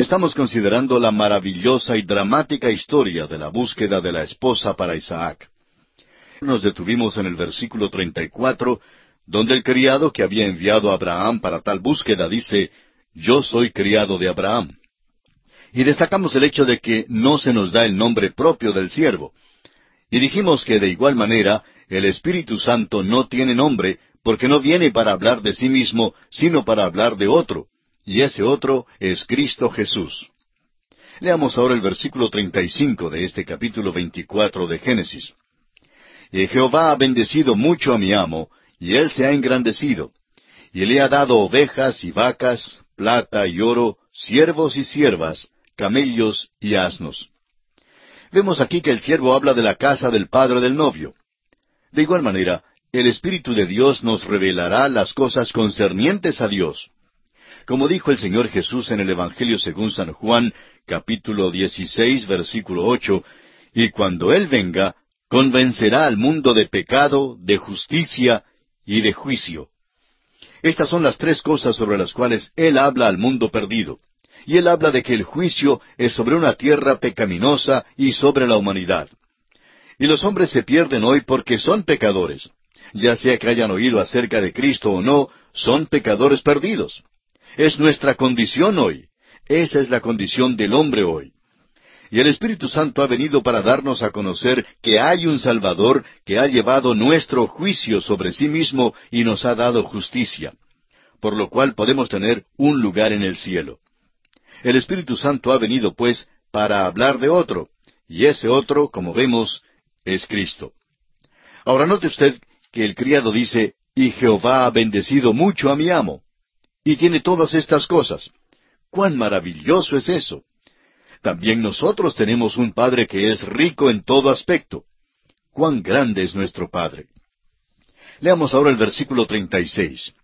Estamos considerando la maravillosa y dramática historia de la búsqueda de la esposa para Isaac. Nos detuvimos en el versículo 34, donde el criado que había enviado a Abraham para tal búsqueda dice, Yo soy criado de Abraham. Y destacamos el hecho de que no se nos da el nombre propio del siervo. Y dijimos que de igual manera el Espíritu Santo no tiene nombre porque no viene para hablar de sí mismo, sino para hablar de otro, y ese otro es Cristo Jesús. Leamos ahora el versículo 35 de este capítulo 24 de Génesis. Y Jehová ha bendecido mucho a mi amo, y él se ha engrandecido, y le ha dado ovejas y vacas, plata y oro, siervos y siervas, camellos y asnos. Vemos aquí que el siervo habla de la casa del padre del novio. De igual manera, el Espíritu de Dios nos revelará las cosas concernientes a Dios. Como dijo el Señor Jesús en el Evangelio según San Juan, capítulo 16, versículo 8, y cuando Él venga, convencerá al mundo de pecado, de justicia y de juicio. Estas son las tres cosas sobre las cuales Él habla al mundo perdido. Y Él habla de que el juicio es sobre una tierra pecaminosa y sobre la humanidad. Y los hombres se pierden hoy porque son pecadores. Ya sea que hayan oído acerca de Cristo o no, son pecadores perdidos. Es nuestra condición hoy. Esa es la condición del hombre hoy. Y el Espíritu Santo ha venido para darnos a conocer que hay un Salvador que ha llevado nuestro juicio sobre sí mismo y nos ha dado justicia, por lo cual podemos tener un lugar en el cielo. El Espíritu Santo ha venido, pues, para hablar de otro, y ese otro, como vemos, es Cristo. Ahora note usted que el criado dice, y Jehová ha bendecido mucho a mi amo, y tiene todas estas cosas. ¡Cuán maravilloso es eso! También nosotros tenemos un Padre que es rico en todo aspecto. ¡Cuán grande es nuestro Padre! Leamos ahora el versículo 36.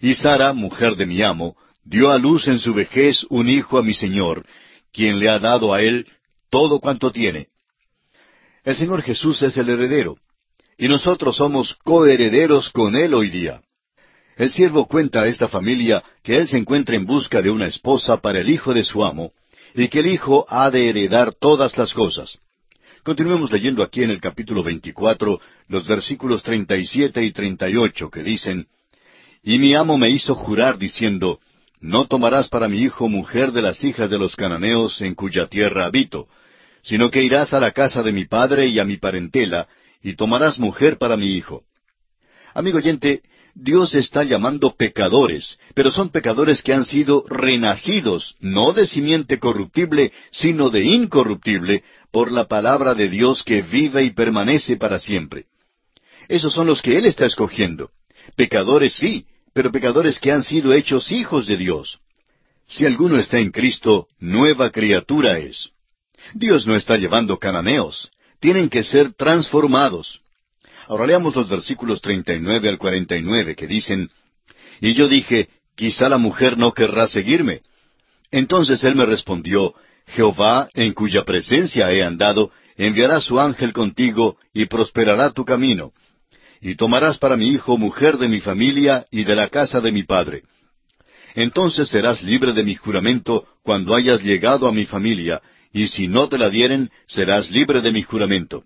Y Sara, mujer de mi amo, dio a luz en su vejez un hijo a mi Señor, quien le ha dado a él todo cuanto tiene. El Señor Jesús es el heredero, y nosotros somos coherederos con Él hoy día. El siervo cuenta a esta familia que él se encuentra en busca de una esposa para el hijo de su amo, y que el hijo ha de heredar todas las cosas. Continuemos leyendo aquí en el capítulo 24 los versículos 37 y 38 que dicen, Y mi amo me hizo jurar diciendo, No tomarás para mi hijo mujer de las hijas de los cananeos en cuya tierra habito, sino que irás a la casa de mi padre y a mi parentela, y tomarás mujer para mi hijo. Amigo oyente, Dios está llamando pecadores, pero son pecadores que han sido renacidos, no de simiente corruptible, sino de incorruptible, por la palabra de Dios que vive y permanece para siempre. Esos son los que Él está escogiendo. Pecadores sí, pero pecadores que han sido hechos hijos de Dios. Si alguno está en Cristo, nueva criatura es. Dios no está llevando cananeos, tienen que ser transformados. Ahora leamos los versículos 39 al 49 que dicen, Y yo dije, quizá la mujer no querrá seguirme. Entonces él me respondió, Jehová, en cuya presencia he andado, enviará su ángel contigo y prosperará tu camino. Y tomarás para mi hijo mujer de mi familia y de la casa de mi padre. Entonces serás libre de mi juramento cuando hayas llegado a mi familia, y si no te la dieren, serás libre de mi juramento.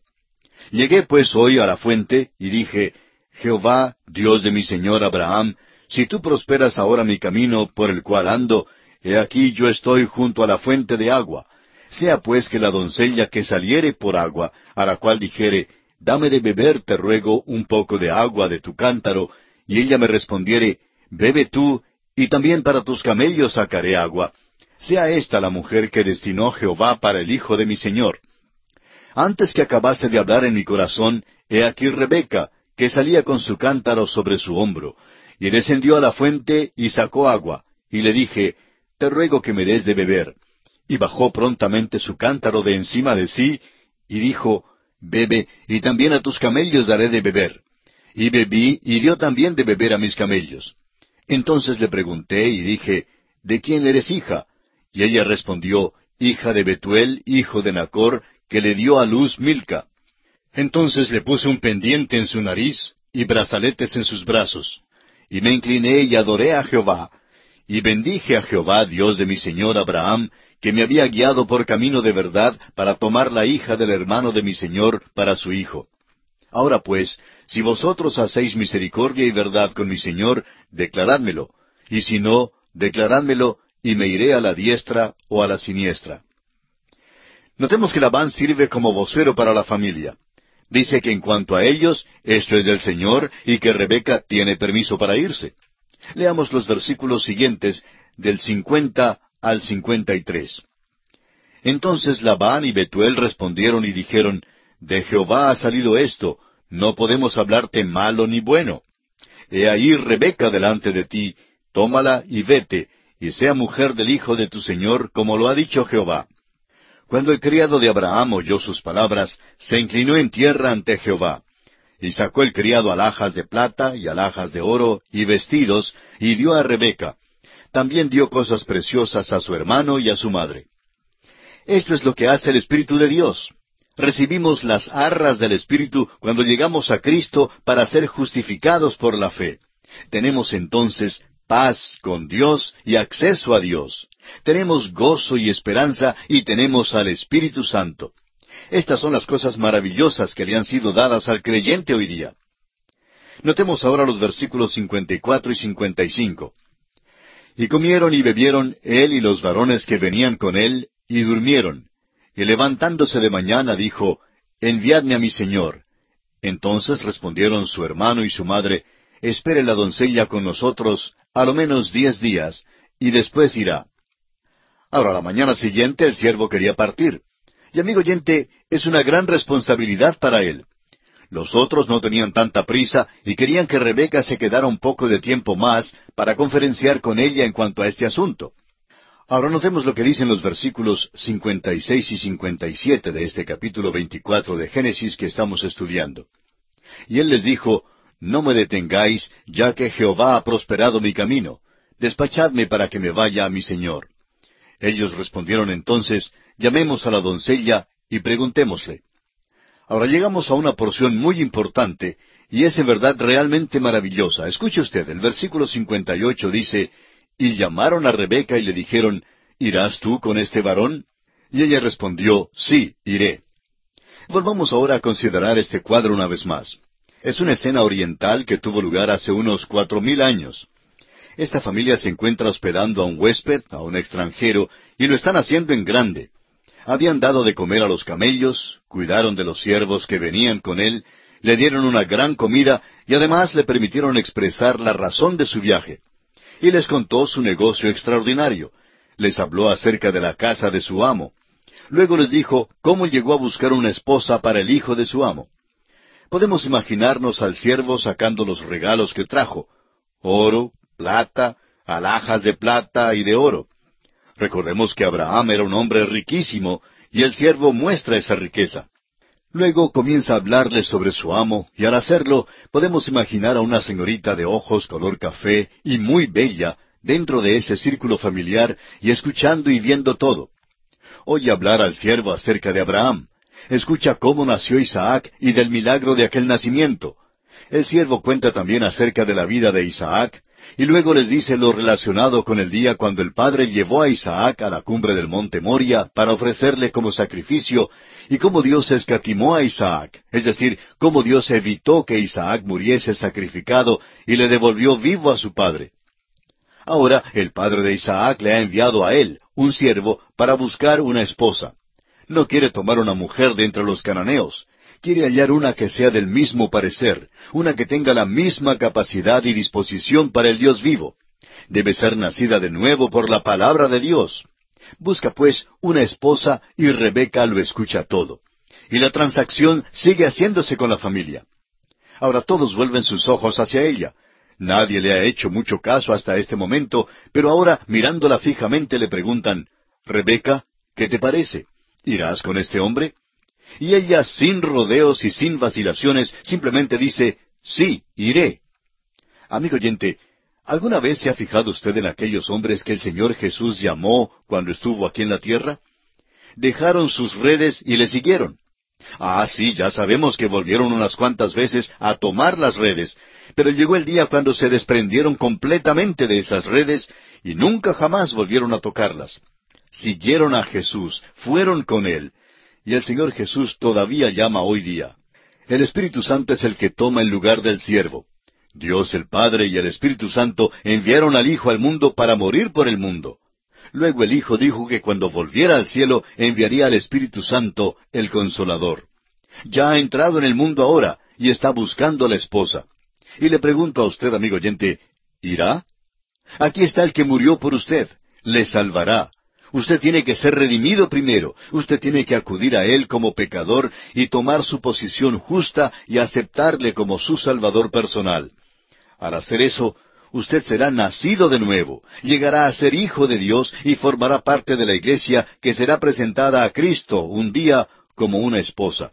Llegué pues hoy a la fuente y dije, Jehová, Dios de mi señor Abraham, si tú prosperas ahora mi camino por el cual ando, he aquí yo estoy junto a la fuente de agua. Sea pues que la doncella que saliere por agua, a la cual dijere, Dame de beber, te ruego, un poco de agua de tu cántaro, y ella me respondiere, Bebe tú, y también para tus camellos sacaré agua. Sea esta la mujer que destinó Jehová para el hijo de mi señor. Antes que acabase de hablar en mi corazón, he aquí Rebeca, que salía con su cántaro sobre su hombro, y descendió a la fuente y sacó agua, y le dije, Te ruego que me des de beber. Y bajó prontamente su cántaro de encima de sí, y dijo, Bebe, y también a tus camellos daré de beber. Y bebí, y dio también de beber a mis camellos. Entonces le pregunté, y dije, ¿De quién eres hija? Y ella respondió, Hija de Betuel, hijo de Nacor, que le dio a luz Milca. Entonces le puse un pendiente en su nariz y brazaletes en sus brazos. Y me incliné y adoré a Jehová. y bendije a Jehová, Dios de mi señor Abraham, que me había guiado por camino de verdad para tomar la hija del hermano de mi señor para su hijo. Ahora pues, si vosotros hacéis misericordia y verdad con mi señor, declarádmelo, y si no, declarádmelo, y me iré a la diestra o a la siniestra. Notemos que Labán sirve como vocero para la familia. Dice que en cuanto a ellos, esto es del Señor y que Rebeca tiene permiso para irse. Leamos los versículos siguientes del cincuenta al cincuenta y tres. Entonces Labán y Betuel respondieron y dijeron, De Jehová ha salido esto, no podemos hablarte malo ni bueno. He ahí Rebeca delante de ti, tómala y vete, y sea mujer del hijo de tu señor, como lo ha dicho Jehová. Cuando el criado de Abraham oyó sus palabras, se inclinó en tierra ante Jehová. Y sacó el criado alhajas de plata y alhajas de oro y vestidos, y dio a Rebeca. También dio cosas preciosas a su hermano y a su madre. Esto es lo que hace el Espíritu de Dios. Recibimos las arras del Espíritu cuando llegamos a Cristo para ser justificados por la fe. Tenemos entonces paz con Dios y acceso a Dios. Tenemos gozo y esperanza y tenemos al Espíritu Santo. Estas son las cosas maravillosas que le han sido dadas al creyente hoy día. Notemos ahora los versículos 54 y 55. Y comieron y bebieron él y los varones que venían con él, y durmieron. Y levantándose de mañana dijo, Enviadme a mi señor. Entonces respondieron su hermano y su madre, Espere la doncella con nosotros a lo menos diez días, y después irá. Ahora, la mañana siguiente el siervo quería partir. Y amigo oyente, es una gran responsabilidad para él. Los otros no tenían tanta prisa y querían que Rebeca se quedara un poco de tiempo más para conferenciar con ella en cuanto a este asunto. Ahora notemos lo que dicen los versículos 56 y 57 de este capítulo 24 de Génesis que estamos estudiando. Y él les dijo, No me detengáis, ya que Jehová ha prosperado mi camino. Despachadme para que me vaya a mi señor. Ellos respondieron entonces, llamemos a la doncella y preguntémosle. Ahora llegamos a una porción muy importante, y es en verdad realmente maravillosa. Escuche usted, el versículo 58 dice, Y llamaron a Rebeca y le dijeron, ¿Irás tú con este varón? Y ella respondió, Sí, iré. Volvamos ahora a considerar este cuadro una vez más. Es una escena oriental que tuvo lugar hace unos cuatro mil años. Esta familia se encuentra hospedando a un huésped, a un extranjero, y lo están haciendo en grande. Habían dado de comer a los camellos, cuidaron de los siervos que venían con él, le dieron una gran comida y además le permitieron expresar la razón de su viaje. Y les contó su negocio extraordinario. Les habló acerca de la casa de su amo. Luego les dijo cómo llegó a buscar una esposa para el hijo de su amo. Podemos imaginarnos al siervo sacando los regalos que trajo, oro, plata, alhajas de plata y de oro. Recordemos que Abraham era un hombre riquísimo y el siervo muestra esa riqueza. Luego comienza a hablarle sobre su amo, y al hacerlo podemos imaginar a una señorita de ojos color café y muy bella dentro de ese círculo familiar y escuchando y viendo todo. Oye hablar al siervo acerca de Abraham. Escucha cómo nació Isaac y del milagro de aquel nacimiento. El siervo cuenta también acerca de la vida de Isaac, y luego les dice lo relacionado con el día cuando el padre llevó a Isaac a la cumbre del monte Moria para ofrecerle como sacrificio, y cómo Dios escatimó a Isaac, es decir, cómo Dios evitó que Isaac muriese sacrificado y le devolvió vivo a su padre. Ahora el padre de Isaac le ha enviado a él, un siervo, para buscar una esposa. No quiere tomar una mujer de entre los cananeos, quiere hallar una que sea del mismo parecer, una que tenga la misma capacidad y disposición para el Dios vivo. Debe ser nacida de nuevo por la palabra de Dios. Busca pues una esposa y Rebeca lo escucha todo. Y la transacción sigue haciéndose con la familia. Ahora todos vuelven sus ojos hacia ella. Nadie le ha hecho mucho caso hasta este momento, pero ahora mirándola fijamente le preguntan, Rebeca, ¿qué te parece? ¿Irás con este hombre? Y ella, sin rodeos y sin vacilaciones, simplemente dice, sí, iré. Amigo oyente, ¿alguna vez se ha fijado usted en aquellos hombres que el Señor Jesús llamó cuando estuvo aquí en la tierra? Dejaron sus redes y le siguieron. Ah, sí, ya sabemos que volvieron unas cuantas veces a tomar las redes, Pero llegó el día cuando se desprendieron completamente de esas redes y nunca jamás volvieron a tocarlas. Siguieron a Jesús, fueron con Él, y el Señor Jesús todavía llama hoy día. El Espíritu Santo es el que toma el lugar del siervo. Dios el Padre y el Espíritu Santo enviaron al Hijo al mundo para morir por el mundo. Luego el Hijo dijo que cuando volviera al cielo enviaría al Espíritu Santo, el Consolador. Ya ha entrado en el mundo ahora y está buscando a la esposa. Y le pregunto a usted, amigo oyente, ¿irá? Aquí está el que murió por usted. Le salvará. Usted tiene que ser redimido primero. Usted tiene que acudir a Él como pecador y tomar su posición justa y aceptarle como su Salvador personal. Al hacer eso, usted será nacido de nuevo, llegará a ser hijo de Dios y formará parte de la iglesia que será presentada a Cristo un día como una esposa.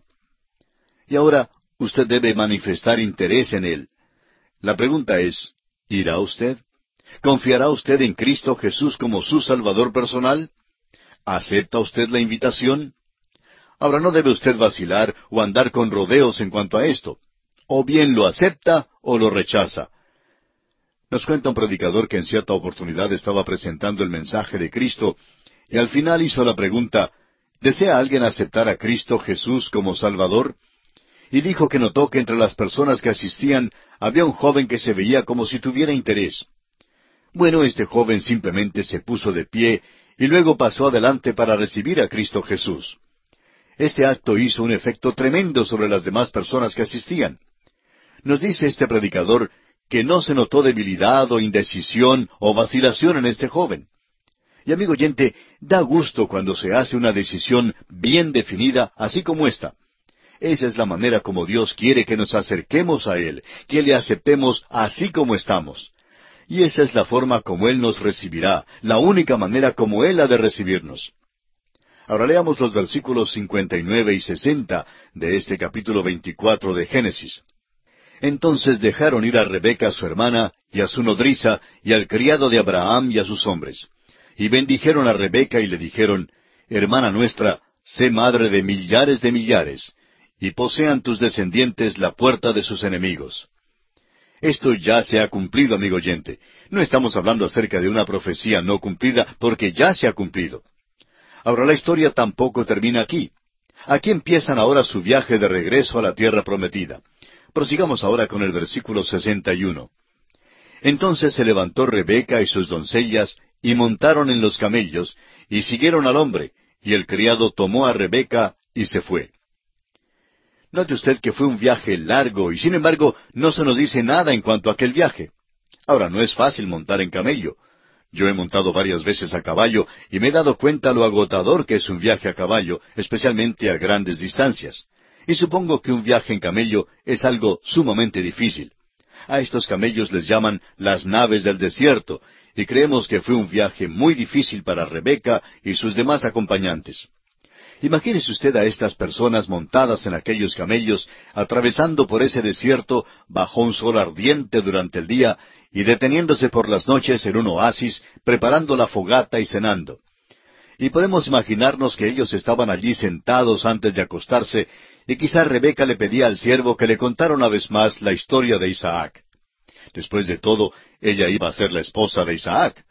Y ahora usted debe manifestar interés en Él. La pregunta es, ¿irá usted? ¿Confiará usted en Cristo Jesús como su Salvador personal? ¿Acepta usted la invitación? Ahora no debe usted vacilar o andar con rodeos en cuanto a esto. O bien lo acepta o lo rechaza. Nos cuenta un predicador que en cierta oportunidad estaba presentando el mensaje de Cristo y al final hizo la pregunta, ¿desea alguien aceptar a Cristo Jesús como Salvador? Y dijo que notó que entre las personas que asistían había un joven que se veía como si tuviera interés. Bueno, este joven simplemente se puso de pie y luego pasó adelante para recibir a Cristo Jesús. Este acto hizo un efecto tremendo sobre las demás personas que asistían. Nos dice este predicador que no se notó debilidad o indecisión o vacilación en este joven. Y amigo oyente, da gusto cuando se hace una decisión bien definida, así como esta. Esa es la manera como Dios quiere que nos acerquemos a Él, que le aceptemos así como estamos. Y esa es la forma como Él nos recibirá, la única manera como Él ha de recibirnos. Ahora leamos los versículos 59 y 60 de este capítulo 24 de Génesis. Entonces dejaron ir a Rebeca su hermana, y a su nodriza, y al criado de Abraham y a sus hombres. Y bendijeron a Rebeca y le dijeron, Hermana nuestra, sé madre de millares de millares, y posean tus descendientes la puerta de sus enemigos. Esto ya se ha cumplido, amigo oyente. No estamos hablando acerca de una profecía no cumplida, porque ya se ha cumplido. Ahora la historia tampoco termina aquí. Aquí empiezan ahora su viaje de regreso a la tierra prometida. Prosigamos ahora con el versículo 61. Entonces se levantó Rebeca y sus doncellas y montaron en los camellos y siguieron al hombre, y el criado tomó a Rebeca y se fue. Note usted que fue un viaje largo y sin embargo no se nos dice nada en cuanto a aquel viaje. Ahora no es fácil montar en camello. Yo he montado varias veces a caballo y me he dado cuenta lo agotador que es un viaje a caballo, especialmente a grandes distancias. Y supongo que un viaje en camello es algo sumamente difícil. A estos camellos les llaman las naves del desierto, y creemos que fue un viaje muy difícil para Rebeca y sus demás acompañantes. Imagínese usted a estas personas montadas en aquellos camellos, atravesando por ese desierto bajo un sol ardiente durante el día y deteniéndose por las noches en un oasis, preparando la fogata y cenando. Y podemos imaginarnos que ellos estaban allí sentados antes de acostarse y quizá Rebeca le pedía al siervo que le contara una vez más la historia de Isaac. Después de todo, ella iba a ser la esposa de Isaac.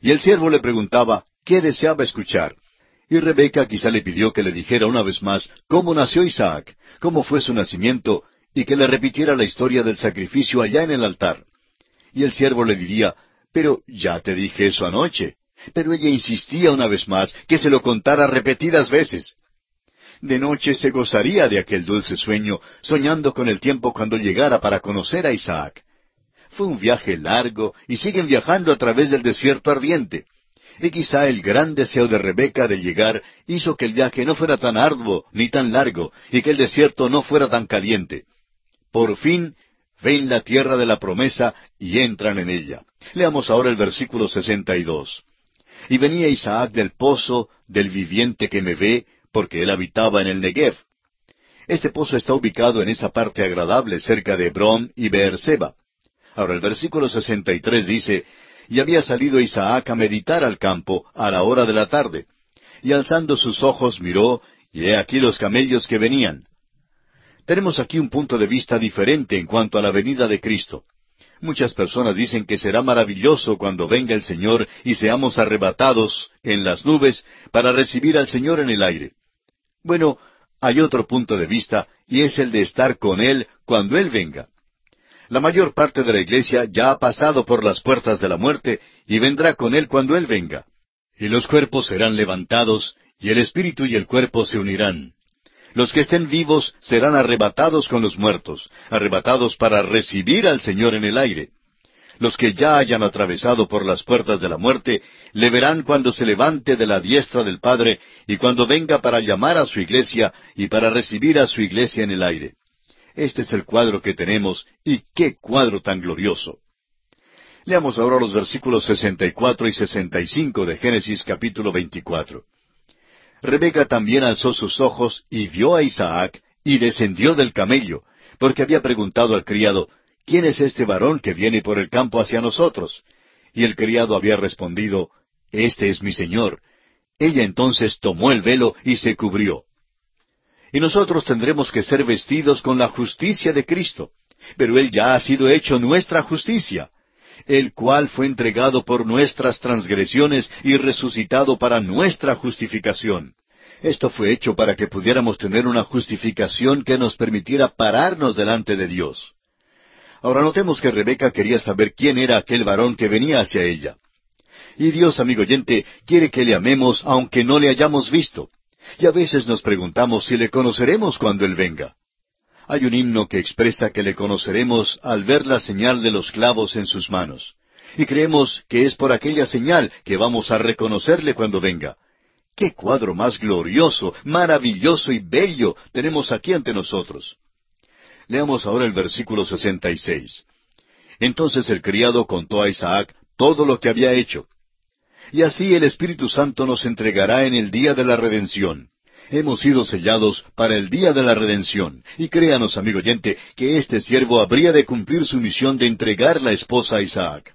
Y el siervo le preguntaba qué deseaba escuchar. Y Rebeca quizá le pidió que le dijera una vez más cómo nació Isaac, cómo fue su nacimiento, y que le repitiera la historia del sacrificio allá en el altar. Y el siervo le diría, pero ya te dije eso anoche. Pero ella insistía una vez más que se lo contara repetidas veces. De noche se gozaría de aquel dulce sueño, soñando con el tiempo cuando llegara para conocer a Isaac. Fue un viaje largo y siguen viajando a través del desierto ardiente. Y quizá el gran deseo de Rebeca de llegar hizo que el viaje no fuera tan arduo ni tan largo y que el desierto no fuera tan caliente. Por fin ven la tierra de la promesa y entran en ella. Leamos ahora el versículo 62. Y venía Isaac del pozo del viviente que me ve, porque él habitaba en el Negev. Este pozo está ubicado en esa parte agradable cerca de Hebrón y Beerseba. Ahora el versículo 63 dice, Y había salido Isaac a meditar al campo a la hora de la tarde, y alzando sus ojos miró, y he aquí los camellos que venían. Tenemos aquí un punto de vista diferente en cuanto a la venida de Cristo. Muchas personas dicen que será maravilloso cuando venga el Señor y seamos arrebatados en las nubes para recibir al Señor en el aire. Bueno, hay otro punto de vista y es el de estar con Él cuando Él venga. La mayor parte de la iglesia ya ha pasado por las puertas de la muerte y vendrá con Él cuando Él venga. Y los cuerpos serán levantados y el espíritu y el cuerpo se unirán. Los que estén vivos serán arrebatados con los muertos, arrebatados para recibir al Señor en el aire. Los que ya hayan atravesado por las puertas de la muerte, le verán cuando se levante de la diestra del Padre y cuando venga para llamar a su iglesia y para recibir a su iglesia en el aire. Este es el cuadro que tenemos, y qué cuadro tan glorioso. Leamos ahora los versículos 64 y 65 de Génesis capítulo 24. Rebeca también alzó sus ojos y vio a Isaac y descendió del camello, porque había preguntado al criado, ¿quién es este varón que viene por el campo hacia nosotros? Y el criado había respondido, Este es mi señor. Ella entonces tomó el velo y se cubrió. Y nosotros tendremos que ser vestidos con la justicia de Cristo, pero Él ya ha sido hecho nuestra justicia, el cual fue entregado por nuestras transgresiones y resucitado para nuestra justificación. Esto fue hecho para que pudiéramos tener una justificación que nos permitiera pararnos delante de Dios. Ahora notemos que Rebeca quería saber quién era aquel varón que venía hacia ella. Y Dios, amigo oyente, quiere que le amemos aunque no le hayamos visto. Y a veces nos preguntamos si le conoceremos cuando Él venga. Hay un himno que expresa que le conoceremos al ver la señal de los clavos en sus manos. Y creemos que es por aquella señal que vamos a reconocerle cuando venga. ¡Qué cuadro más glorioso, maravilloso y bello tenemos aquí ante nosotros! Leamos ahora el versículo 66. Entonces el criado contó a Isaac todo lo que había hecho. Y así el Espíritu Santo nos entregará en el día de la redención hemos sido sellados para el día de la redención. Y créanos, amigo oyente, que este siervo habría de cumplir su misión de entregar la esposa a Isaac.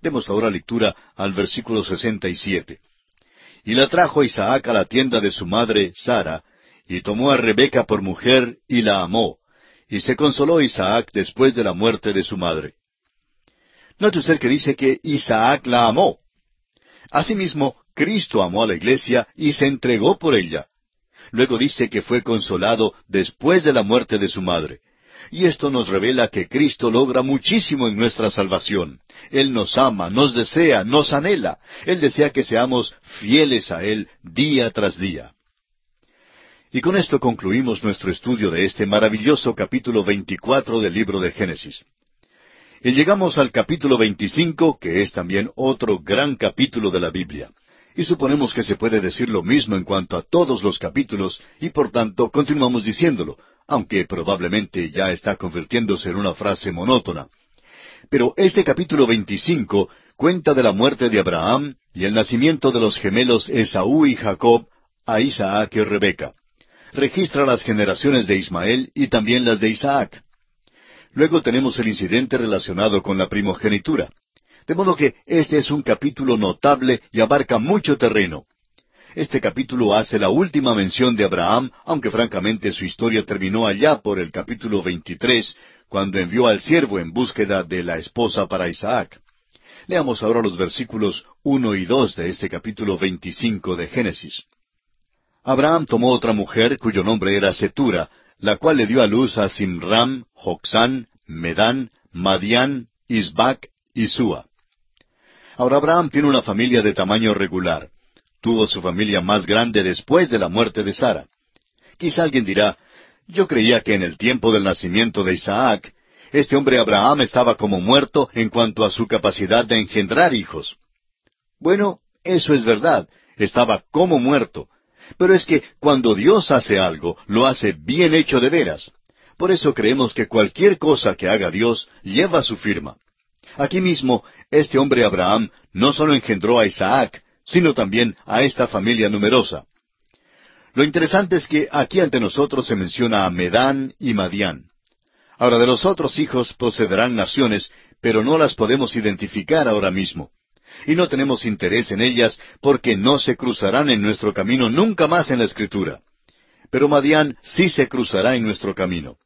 Demos ahora lectura al versículo 67. Y la trajo Isaac a la tienda de su madre, Sara, y tomó a Rebeca por mujer y la amó. Y se consoló Isaac después de la muerte de su madre. Note usted que dice que Isaac la amó. Asimismo, Cristo amó a la iglesia y se entregó por ella. Luego dice que fue consolado después de la muerte de su madre. Y esto nos revela que Cristo logra muchísimo en nuestra salvación. Él nos ama, nos desea, nos anhela. Él desea que seamos fieles a Él día tras día. Y con esto concluimos nuestro estudio de este maravilloso capítulo 24 del libro de Génesis. Y llegamos al capítulo 25, que es también otro gran capítulo de la Biblia. Y suponemos que se puede decir lo mismo en cuanto a todos los capítulos, y por tanto continuamos diciéndolo, aunque probablemente ya está convirtiéndose en una frase monótona. Pero este capítulo 25 cuenta de la muerte de Abraham y el nacimiento de los gemelos Esaú y Jacob a Isaac y Rebeca. Registra las generaciones de Ismael y también las de Isaac. Luego tenemos el incidente relacionado con la primogenitura. De modo que este es un capítulo notable y abarca mucho terreno. Este capítulo hace la última mención de Abraham, aunque francamente su historia terminó allá por el capítulo 23, cuando envió al siervo en búsqueda de la esposa para Isaac. Leamos ahora los versículos uno y dos de este capítulo 25 de Génesis. Abraham tomó otra mujer cuyo nombre era Setura, la cual le dio a luz a Simram, Joxán, Medán, Madián, Isbac y Sua. Ahora Abraham tiene una familia de tamaño regular. Tuvo su familia más grande después de la muerte de Sara. Quizá alguien dirá, yo creía que en el tiempo del nacimiento de Isaac, este hombre Abraham estaba como muerto en cuanto a su capacidad de engendrar hijos. Bueno, eso es verdad, estaba como muerto. Pero es que cuando Dios hace algo, lo hace bien hecho de veras. Por eso creemos que cualquier cosa que haga Dios lleva su firma. Aquí mismo, este hombre Abraham no solo engendró a Isaac, sino también a esta familia numerosa. Lo interesante es que aquí ante nosotros se menciona a Medán y Madián. Ahora de los otros hijos procederán naciones, pero no las podemos identificar ahora mismo. Y no tenemos interés en ellas porque no se cruzarán en nuestro camino nunca más en la Escritura. Pero Madián sí se cruzará en nuestro camino.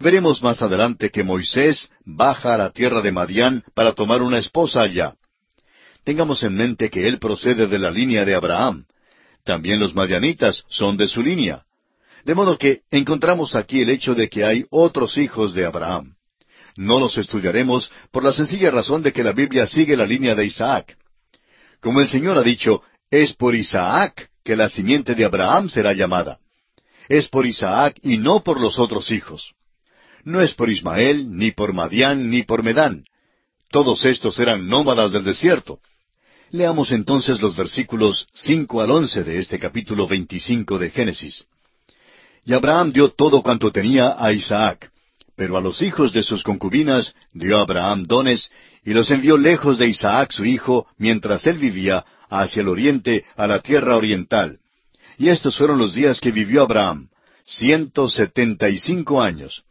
Veremos más adelante que Moisés baja a la tierra de Madián para tomar una esposa allá. Tengamos en mente que él procede de la línea de Abraham. También los madianitas son de su línea. De modo que encontramos aquí el hecho de que hay otros hijos de Abraham. No los estudiaremos por la sencilla razón de que la Biblia sigue la línea de Isaac. Como el Señor ha dicho, es por Isaac que la simiente de Abraham será llamada. Es por Isaac y no por los otros hijos. No es por Ismael, ni por Madián, ni por Medán. Todos estos eran nómadas del desierto. Leamos entonces los versículos cinco al once de este capítulo veinticinco de Génesis. Y Abraham dio todo cuanto tenía a Isaac, pero a los hijos de sus concubinas dio Abraham dones, y los envió lejos de Isaac su hijo, mientras él vivía, hacia el oriente, a la tierra oriental. Y estos fueron los días que vivió Abraham, ciento setenta y cinco años.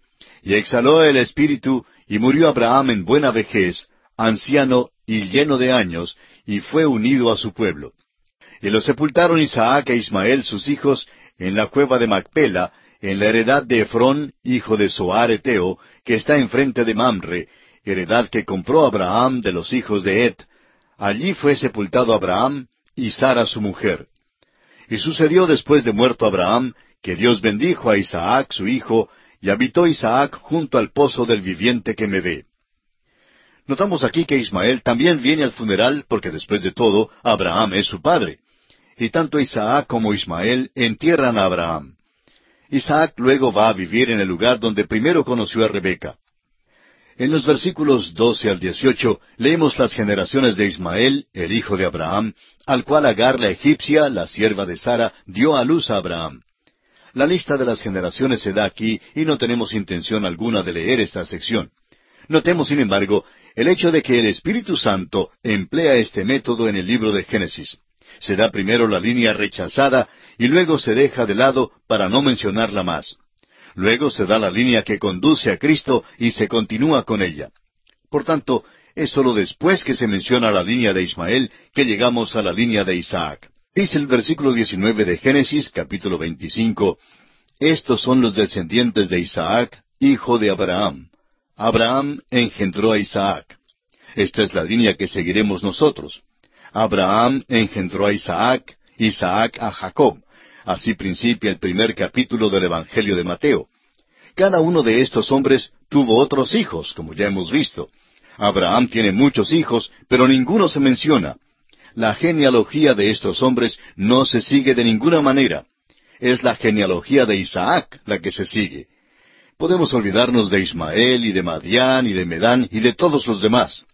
Y exhaló el espíritu, y murió Abraham en buena vejez, anciano y lleno de años, y fue unido a su pueblo. Y lo sepultaron Isaac e Ismael sus hijos en la cueva de Macpela, en la heredad de Efrón, hijo de Soar Eteo, que está enfrente de Mamre, heredad que compró Abraham de los hijos de Et. Allí fue sepultado Abraham y Sara su mujer. Y sucedió después de muerto Abraham, que Dios bendijo a Isaac su hijo, y habitó Isaac junto al pozo del viviente que me ve. Notamos aquí que Ismael también viene al funeral porque después de todo Abraham es su padre y tanto Isaac como Ismael entierran a Abraham. Isaac luego va a vivir en el lugar donde primero conoció a Rebeca. En los versículos 12 al 18 leemos las generaciones de Ismael, el hijo de Abraham, al cual Agar la egipcia, la sierva de Sara, dio a luz a Abraham. La lista de las generaciones se da aquí y no tenemos intención alguna de leer esta sección. Notemos, sin embargo, el hecho de que el Espíritu Santo emplea este método en el libro de Génesis. Se da primero la línea rechazada y luego se deja de lado para no mencionarla más. Luego se da la línea que conduce a Cristo y se continúa con ella. Por tanto, es sólo después que se menciona la línea de Ismael que llegamos a la línea de Isaac. Dice el versículo 19 de Génesis, capítulo 25, Estos son los descendientes de Isaac, hijo de Abraham. Abraham engendró a Isaac. Esta es la línea que seguiremos nosotros. Abraham engendró a Isaac, Isaac a Jacob. Así principia el primer capítulo del Evangelio de Mateo. Cada uno de estos hombres tuvo otros hijos, como ya hemos visto. Abraham tiene muchos hijos, pero ninguno se menciona. La genealogía de estos hombres no se sigue de ninguna manera. Es la genealogía de Isaac la que se sigue. Podemos olvidarnos de Ismael y de Madián y de Medán y de todos los demás.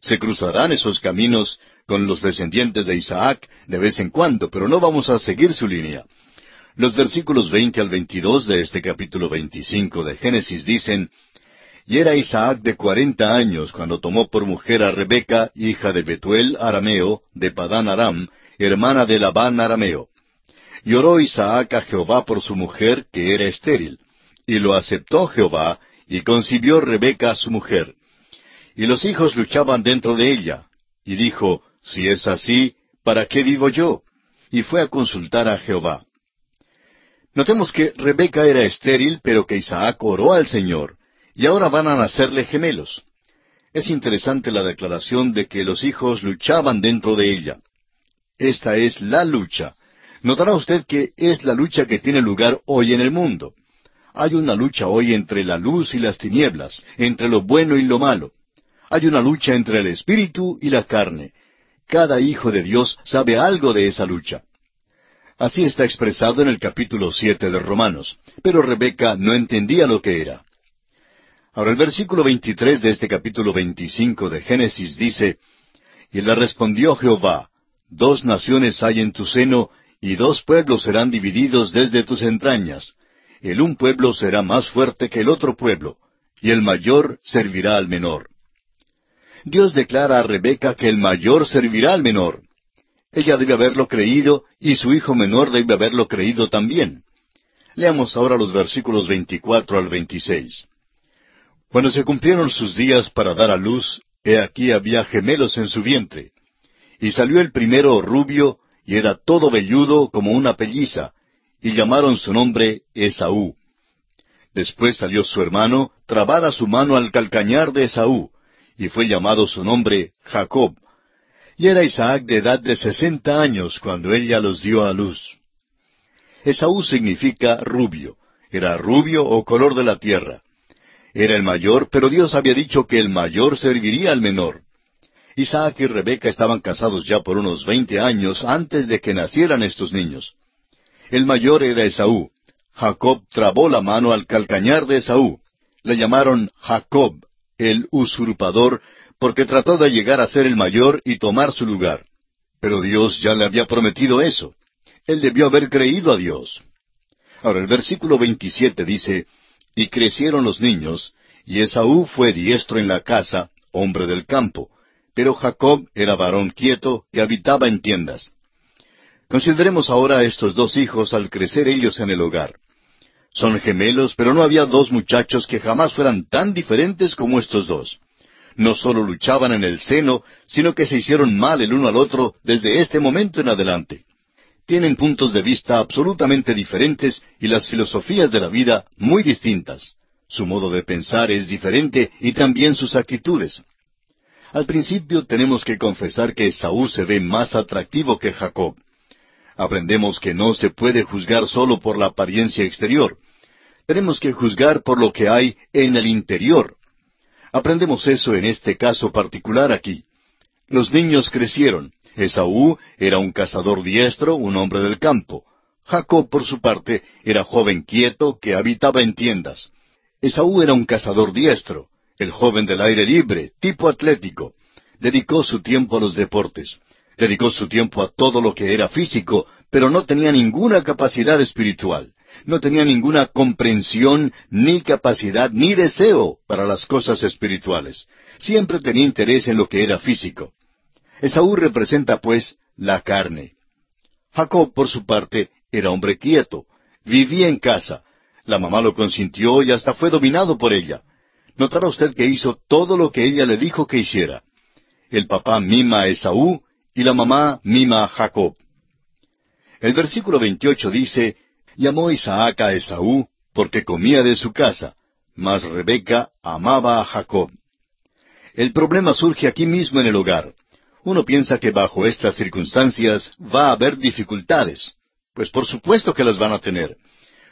Se cruzarán esos caminos con los descendientes de Isaac de vez en cuando, pero no vamos a seguir su línea. Los versículos veinte al veintidós de este capítulo veinticinco de Génesis dicen, Y era Isaac de cuarenta años cuando tomó por mujer a Rebeca, hija de Betuel arameo, de Padán Aram, hermana de Labán arameo. Y oró Isaac a Jehová por su mujer, que era estéril. Y lo aceptó Jehová, y concibió Rebeca su mujer. Y los hijos luchaban dentro de ella. Y dijo, si es así, ¿para qué vivo yo? Y fue a consultar a Jehová. Notemos que Rebeca era estéril, pero que Isaac oró al Señor, y ahora van a nacerle gemelos. Es interesante la declaración de que los hijos luchaban dentro de ella. Esta es la lucha. Notará usted que es la lucha que tiene lugar hoy en el mundo. Hay una lucha hoy entre la luz y las tinieblas, entre lo bueno y lo malo. Hay una lucha entre el espíritu y la carne, cada hijo de Dios sabe algo de esa lucha. Así está expresado en el capítulo siete de Romanos, pero Rebeca no entendía lo que era. Ahora el versículo veintitrés de este capítulo veinticinco de Génesis dice, Y le respondió Jehová, Dos naciones hay en tu seno, y dos pueblos serán divididos desde tus entrañas. El un pueblo será más fuerte que el otro pueblo, y el mayor servirá al menor. Dios declara a Rebeca que el mayor servirá al menor. Ella debe haberlo creído y su hijo menor debe haberlo creído también. Leamos ahora los versículos 24 al 26. Cuando se cumplieron sus días para dar a luz, he aquí había gemelos en su vientre. Y salió el primero rubio, y era todo velludo como una pelliza, y llamaron su nombre Esaú. Después salió su hermano, trabada su mano al calcañar de Esaú, y fue llamado su nombre Jacob. Y era Isaac de edad de sesenta años cuando ella los dio a luz. Esaú significa rubio, era rubio o color de la tierra. Era el mayor, pero Dios había dicho que el mayor serviría al menor. Isaac y Rebeca estaban casados ya por unos veinte años antes de que nacieran estos niños. El mayor era Esaú. Jacob trabó la mano al calcañar de Esaú. Le llamaron Jacob, el usurpador, porque trató de llegar a ser el mayor y tomar su lugar. Pero Dios ya le había prometido eso. Él debió haber creído a Dios. Ahora el versículo 27 dice, Y crecieron los niños, y Esaú fue diestro en la casa, hombre del campo, pero Jacob era varón quieto y habitaba en tiendas. Consideremos ahora a estos dos hijos al crecer ellos en el hogar. Son gemelos, pero no había dos muchachos que jamás fueran tan diferentes como estos dos. No solo luchaban en el seno, sino que se hicieron mal el uno al otro desde este momento en adelante. Tienen puntos de vista absolutamente diferentes y las filosofías de la vida muy distintas. Su modo de pensar es diferente y también sus actitudes. Al principio tenemos que confesar que Saúl se ve más atractivo que Jacob. Aprendemos que no se puede juzgar solo por la apariencia exterior. Tenemos que juzgar por lo que hay en el interior. Aprendemos eso en este caso particular aquí. Los niños crecieron. Esaú era un cazador diestro, un hombre del campo. Jacob, por su parte, era joven quieto que habitaba en tiendas. Esaú era un cazador diestro el joven del aire libre, tipo atlético, dedicó su tiempo a los deportes, dedicó su tiempo a todo lo que era físico, pero no tenía ninguna capacidad espiritual, no tenía ninguna comprensión, ni capacidad, ni deseo para las cosas espirituales. Siempre tenía interés en lo que era físico. Esaú representa, pues, la carne. Jacob, por su parte, era hombre quieto, vivía en casa. La mamá lo consintió y hasta fue dominado por ella. Notará usted que hizo todo lo que ella le dijo que hiciera. El papá mima a Esaú y la mamá mima a Jacob. El versículo 28 dice, Llamó Isaac a Esaú porque comía de su casa, mas Rebeca amaba a Jacob. El problema surge aquí mismo en el hogar. Uno piensa que bajo estas circunstancias va a haber dificultades. Pues por supuesto que las van a tener.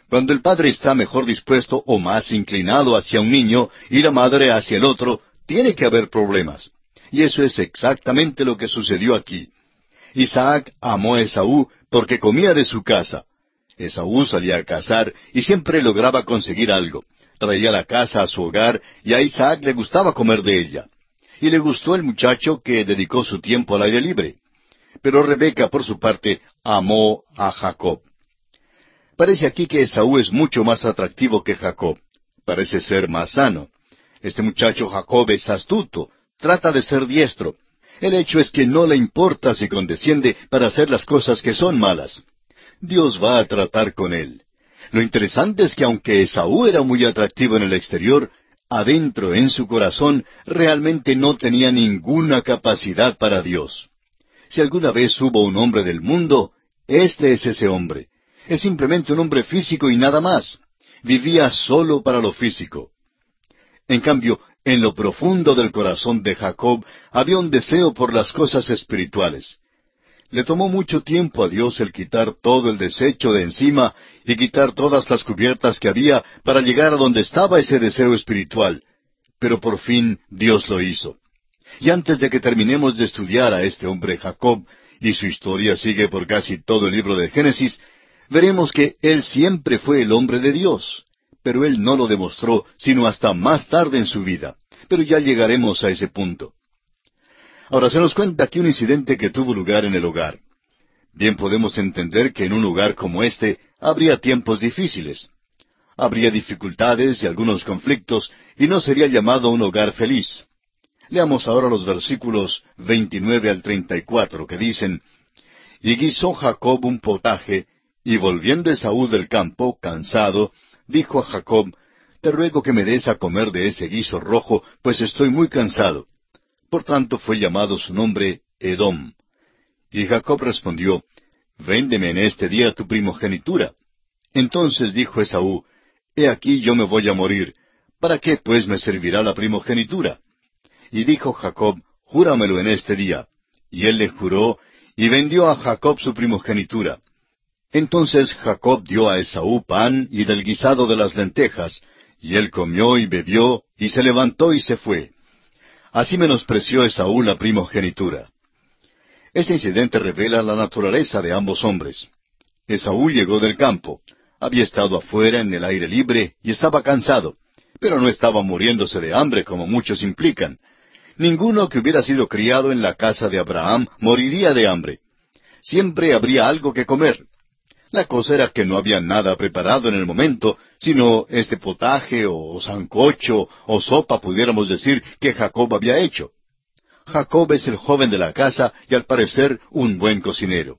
Cuando el padre está mejor dispuesto o más inclinado hacia un niño y la madre hacia el otro, tiene que haber problemas. Y eso es exactamente lo que sucedió aquí. Isaac amó a Esaú porque comía de su casa. Esaú salía a cazar y siempre lograba conseguir algo. Traía la casa a su hogar y a Isaac le gustaba comer de ella. Y le gustó el muchacho que dedicó su tiempo al aire libre. Pero Rebeca, por su parte, amó a Jacob. Parece aquí que Esaú es mucho más atractivo que Jacob. Parece ser más sano. Este muchacho Jacob es astuto, trata de ser diestro. El hecho es que no le importa si condesciende para hacer las cosas que son malas. Dios va a tratar con él. Lo interesante es que aunque Esaú era muy atractivo en el exterior, adentro en su corazón realmente no tenía ninguna capacidad para Dios. Si alguna vez hubo un hombre del mundo, este es ese hombre. Es simplemente un hombre físico y nada más. Vivía solo para lo físico. En cambio, en lo profundo del corazón de Jacob había un deseo por las cosas espirituales. Le tomó mucho tiempo a Dios el quitar todo el desecho de encima y quitar todas las cubiertas que había para llegar a donde estaba ese deseo espiritual. Pero por fin Dios lo hizo. Y antes de que terminemos de estudiar a este hombre Jacob, y su historia sigue por casi todo el libro de Génesis, veremos que él siempre fue el hombre de Dios, pero él no lo demostró sino hasta más tarde en su vida. Pero ya llegaremos a ese punto. Ahora se nos cuenta aquí un incidente que tuvo lugar en el hogar. Bien podemos entender que en un lugar como este habría tiempos difíciles. Habría dificultades y algunos conflictos, y no sería llamado un hogar feliz. Leamos ahora los versículos 29 al 34 que dicen, Y guisó Jacob un potaje, y volviendo Esaú del campo, cansado, dijo a Jacob, Te ruego que me des a comer de ese guiso rojo, pues estoy muy cansado. Por tanto fue llamado su nombre Edom. Y Jacob respondió, Véndeme en este día tu primogenitura. Entonces dijo Esaú, He aquí yo me voy a morir. ¿Para qué pues me servirá la primogenitura? Y dijo Jacob, Júramelo en este día. Y él le juró, y vendió a Jacob su primogenitura. Entonces Jacob dio a Esaú pan y del guisado de las lentejas, y él comió y bebió, y se levantó y se fue. Así menospreció Esaú la primogenitura. Este incidente revela la naturaleza de ambos hombres. Esaú llegó del campo. Había estado afuera en el aire libre y estaba cansado, pero no estaba muriéndose de hambre como muchos implican. Ninguno que hubiera sido criado en la casa de Abraham moriría de hambre. Siempre habría algo que comer. La cosa era que no había nada preparado en el momento, sino este potaje o sancocho o sopa, pudiéramos decir, que Jacob había hecho. Jacob es el joven de la casa y al parecer un buen cocinero.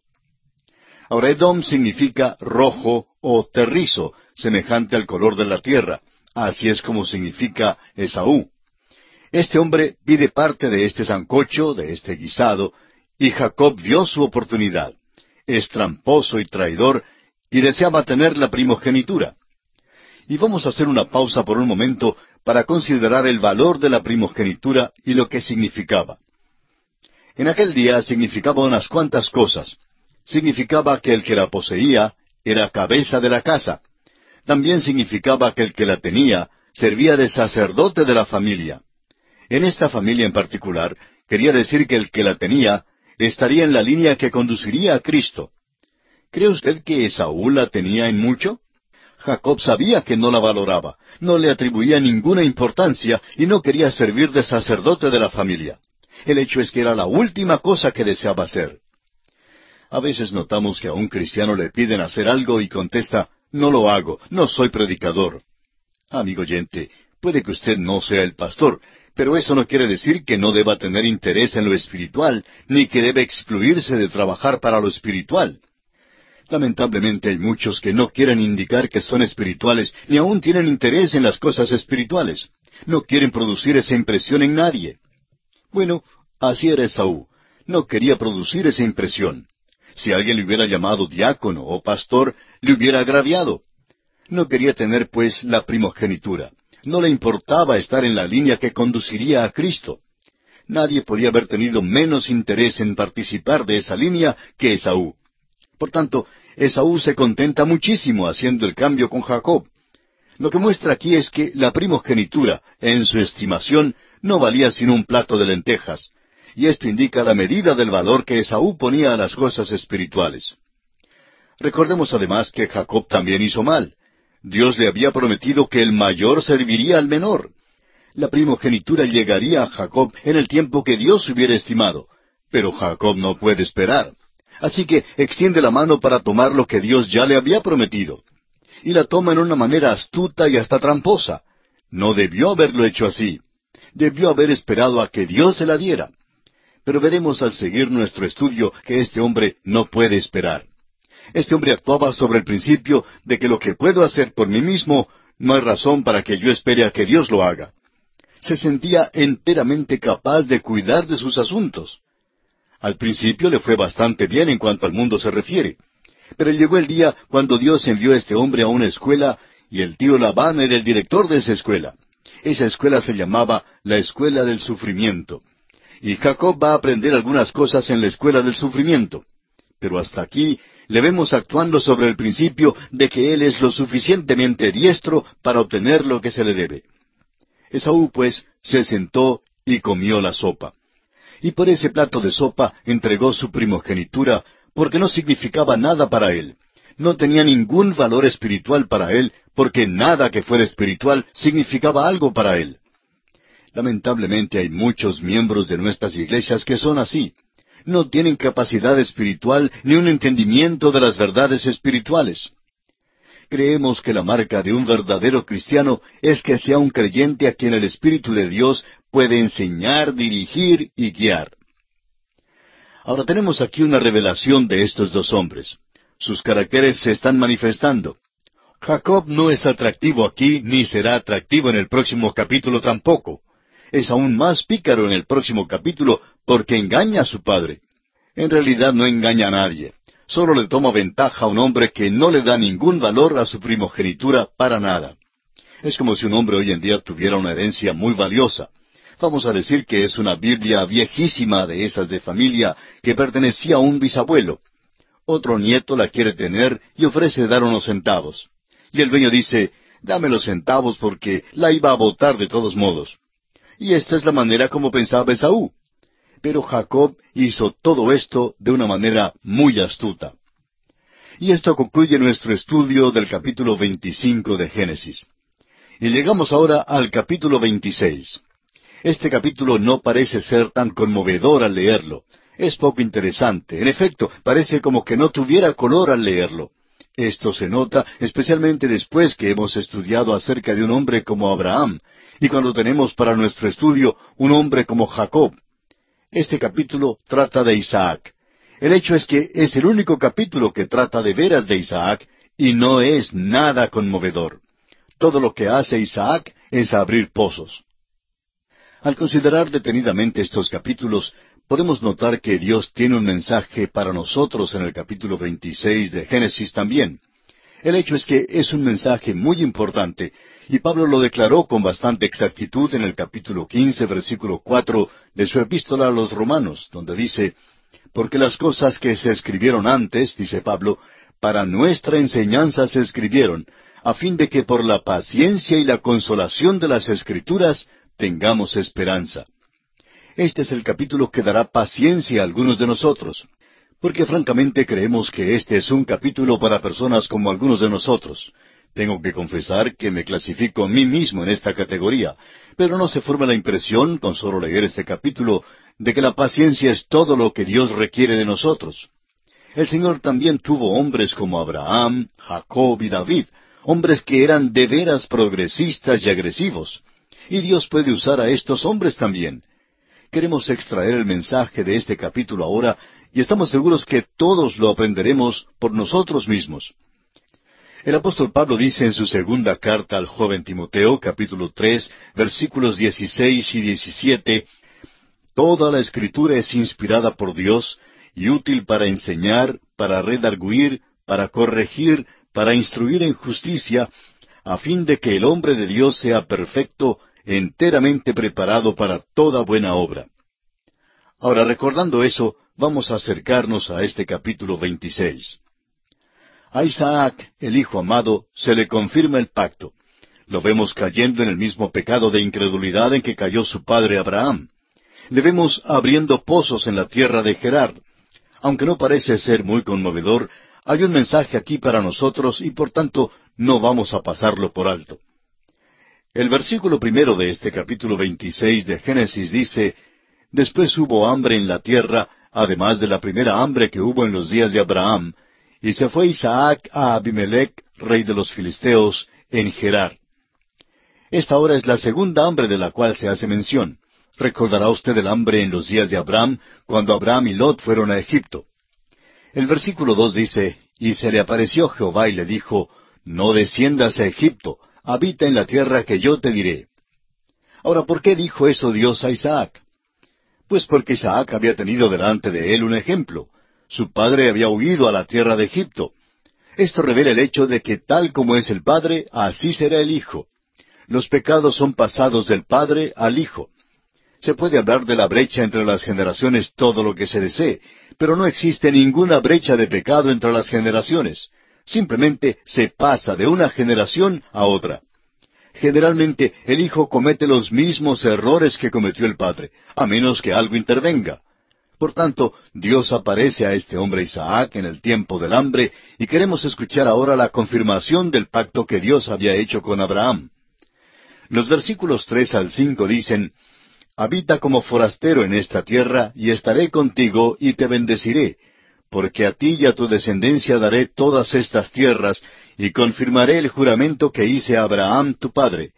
Ahora Edom significa rojo o terrizo, semejante al color de la tierra. Así es como significa Esaú. Este hombre pide parte de este sancocho, de este guisado, y Jacob vio su oportunidad es tramposo y traidor y deseaba tener la primogenitura. Y vamos a hacer una pausa por un momento para considerar el valor de la primogenitura y lo que significaba. En aquel día significaba unas cuantas cosas. Significaba que el que la poseía era cabeza de la casa. También significaba que el que la tenía servía de sacerdote de la familia. En esta familia en particular, quería decir que el que la tenía estaría en la línea que conduciría a Cristo. ¿Cree usted que Saúl la tenía en mucho? Jacob sabía que no la valoraba, no le atribuía ninguna importancia y no quería servir de sacerdote de la familia. El hecho es que era la última cosa que deseaba hacer. A veces notamos que a un cristiano le piden hacer algo y contesta, no lo hago, no soy predicador. Amigo oyente, puede que usted no sea el pastor, pero eso no quiere decir que no deba tener interés en lo espiritual, ni que debe excluirse de trabajar para lo espiritual. Lamentablemente hay muchos que no quieren indicar que son espirituales, ni aún tienen interés en las cosas espirituales. No quieren producir esa impresión en nadie. Bueno, así era Esaú. No quería producir esa impresión. Si alguien le hubiera llamado diácono o pastor, le hubiera agraviado. No quería tener, pues, la primogenitura. No le importaba estar en la línea que conduciría a Cristo. Nadie podía haber tenido menos interés en participar de esa línea que Esaú. Por tanto, Esaú se contenta muchísimo haciendo el cambio con Jacob. Lo que muestra aquí es que la primogenitura, en su estimación, no valía sino un plato de lentejas, y esto indica la medida del valor que Esaú ponía a las cosas espirituales. Recordemos además que Jacob también hizo mal. Dios le había prometido que el mayor serviría al menor. La primogenitura llegaría a Jacob en el tiempo que Dios hubiera estimado, pero Jacob no puede esperar. Así que extiende la mano para tomar lo que Dios ya le había prometido. Y la toma en una manera astuta y hasta tramposa. No debió haberlo hecho así. Debió haber esperado a que Dios se la diera. Pero veremos al seguir nuestro estudio que este hombre no puede esperar. Este hombre actuaba sobre el principio de que lo que puedo hacer por mí mismo no hay razón para que yo espere a que Dios lo haga. Se sentía enteramente capaz de cuidar de sus asuntos. Al principio le fue bastante bien en cuanto al mundo se refiere. Pero llegó el día cuando Dios envió a este hombre a una escuela y el tío Labán era el director de esa escuela. Esa escuela se llamaba la Escuela del Sufrimiento. Y Jacob va a aprender algunas cosas en la Escuela del Sufrimiento. Pero hasta aquí le vemos actuando sobre el principio de que él es lo suficientemente diestro para obtener lo que se le debe. Esaú, pues, se sentó y comió la sopa. Y por ese plato de sopa entregó su primogenitura, porque no significaba nada para él. No tenía ningún valor espiritual para él, porque nada que fuera espiritual significaba algo para él. Lamentablemente hay muchos miembros de nuestras iglesias que son así no tienen capacidad espiritual ni un entendimiento de las verdades espirituales. Creemos que la marca de un verdadero cristiano es que sea un creyente a quien el Espíritu de Dios puede enseñar, dirigir y guiar. Ahora tenemos aquí una revelación de estos dos hombres. Sus caracteres se están manifestando. Jacob no es atractivo aquí ni será atractivo en el próximo capítulo tampoco es aún más pícaro en el próximo capítulo porque engaña a su padre. En realidad no engaña a nadie. Solo le toma ventaja a un hombre que no le da ningún valor a su primogenitura para nada. Es como si un hombre hoy en día tuviera una herencia muy valiosa. Vamos a decir que es una Biblia viejísima de esas de familia que pertenecía a un bisabuelo. Otro nieto la quiere tener y ofrece dar unos centavos. Y el dueño dice, dame los centavos porque la iba a botar de todos modos. Y esta es la manera como pensaba Esaú. Pero Jacob hizo todo esto de una manera muy astuta. Y esto concluye nuestro estudio del capítulo 25 de Génesis. Y llegamos ahora al capítulo 26. Este capítulo no parece ser tan conmovedor al leerlo. Es poco interesante. En efecto, parece como que no tuviera color al leerlo. Esto se nota especialmente después que hemos estudiado acerca de un hombre como Abraham y cuando tenemos para nuestro estudio un hombre como Jacob. Este capítulo trata de Isaac. El hecho es que es el único capítulo que trata de veras de Isaac y no es nada conmovedor. Todo lo que hace Isaac es abrir pozos. Al considerar detenidamente estos capítulos, podemos notar que Dios tiene un mensaje para nosotros en el capítulo 26 de Génesis también. El hecho es que es un mensaje muy importante, y Pablo lo declaró con bastante exactitud en el capítulo 15, versículo 4 de su epístola a los romanos, donde dice, Porque las cosas que se escribieron antes, dice Pablo, para nuestra enseñanza se escribieron, a fin de que por la paciencia y la consolación de las escrituras tengamos esperanza. Este es el capítulo que dará paciencia a algunos de nosotros porque francamente creemos que este es un capítulo para personas como algunos de nosotros. Tengo que confesar que me clasifico a mí mismo en esta categoría, pero no se forma la impresión, con solo leer este capítulo, de que la paciencia es todo lo que Dios requiere de nosotros. El Señor también tuvo hombres como Abraham, Jacob y David, hombres que eran de veras progresistas y agresivos. Y Dios puede usar a estos hombres también. Queremos extraer el mensaje de este capítulo ahora y estamos seguros que todos lo aprenderemos por nosotros mismos. El apóstol Pablo dice en su segunda carta al joven Timoteo, capítulo tres, versículos dieciséis y diecisiete, Toda la escritura es inspirada por Dios y útil para enseñar, para redarguir, para corregir, para instruir en justicia, a fin de que el hombre de Dios sea perfecto, enteramente preparado para toda buena obra. Ahora, recordando eso, vamos a acercarnos a este capítulo 26. A Isaac, el hijo amado, se le confirma el pacto. Lo vemos cayendo en el mismo pecado de incredulidad en que cayó su padre Abraham. Le vemos abriendo pozos en la tierra de Gerar. Aunque no parece ser muy conmovedor, hay un mensaje aquí para nosotros y por tanto no vamos a pasarlo por alto. El versículo primero de este capítulo 26 de Génesis dice, Después hubo hambre en la tierra, además de la primera hambre que hubo en los días de Abraham, y se fue Isaac a Abimelech, rey de los filisteos, en Gerar. Esta ahora es la segunda hambre de la cual se hace mención. Recordará usted el hambre en los días de Abraham, cuando Abraham y Lot fueron a Egipto. El versículo dos dice, Y se le apareció Jehová y le dijo, No desciendas a Egipto, habita en la tierra que yo te diré. Ahora, ¿por qué dijo eso Dios a Isaac? Pues porque Isaac había tenido delante de él un ejemplo. Su padre había huido a la tierra de Egipto. Esto revela el hecho de que tal como es el padre, así será el hijo. Los pecados son pasados del padre al hijo. Se puede hablar de la brecha entre las generaciones todo lo que se desee, pero no existe ninguna brecha de pecado entre las generaciones. Simplemente se pasa de una generación a otra. Generalmente el hijo comete los mismos errores que cometió el padre, a menos que algo intervenga. Por tanto, Dios aparece a este hombre Isaac en el tiempo del hambre y queremos escuchar ahora la confirmación del pacto que Dios había hecho con Abraham. Los versículos tres al cinco dicen, Habita como forastero en esta tierra, y estaré contigo, y te bendeciré, porque a ti y a tu descendencia daré todas estas tierras, y confirmaré el juramento que hice a Abraham tu padre.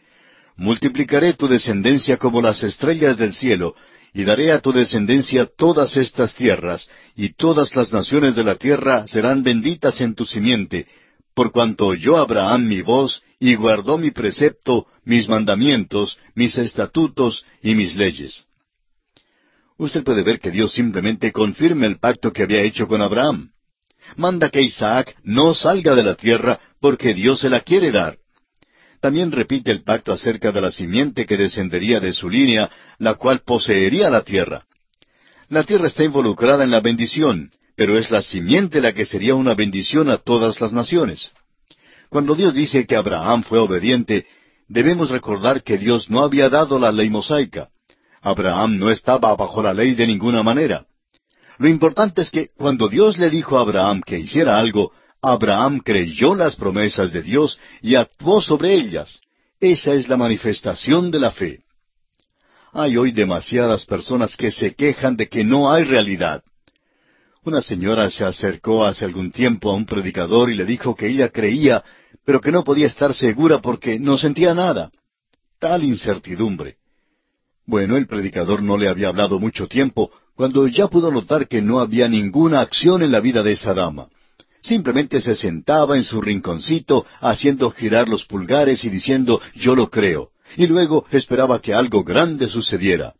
Multiplicaré tu descendencia como las estrellas del cielo, y daré a tu descendencia todas estas tierras, y todas las naciones de la tierra serán benditas en tu simiente, por cuanto oyó Abraham mi voz, y guardó mi precepto, mis mandamientos, mis estatutos y mis leyes. Usted puede ver que Dios simplemente confirma el pacto que había hecho con Abraham. Manda que Isaac no salga de la tierra porque Dios se la quiere dar. También repite el pacto acerca de la simiente que descendería de su línea, la cual poseería la tierra. La tierra está involucrada en la bendición, pero es la simiente la que sería una bendición a todas las naciones. Cuando Dios dice que Abraham fue obediente, debemos recordar que Dios no había dado la ley mosaica. Abraham no estaba bajo la ley de ninguna manera. Lo importante es que cuando Dios le dijo a Abraham que hiciera algo, Abraham creyó las promesas de Dios y actuó sobre ellas. Esa es la manifestación de la fe. Hay hoy demasiadas personas que se quejan de que no hay realidad. Una señora se acercó hace algún tiempo a un predicador y le dijo que ella creía, pero que no podía estar segura porque no sentía nada. Tal incertidumbre. Bueno, el predicador no le había hablado mucho tiempo, cuando ya pudo notar que no había ninguna acción en la vida de esa dama. Simplemente se sentaba en su rinconcito haciendo girar los pulgares y diciendo yo lo creo, y luego esperaba que algo grande sucediera.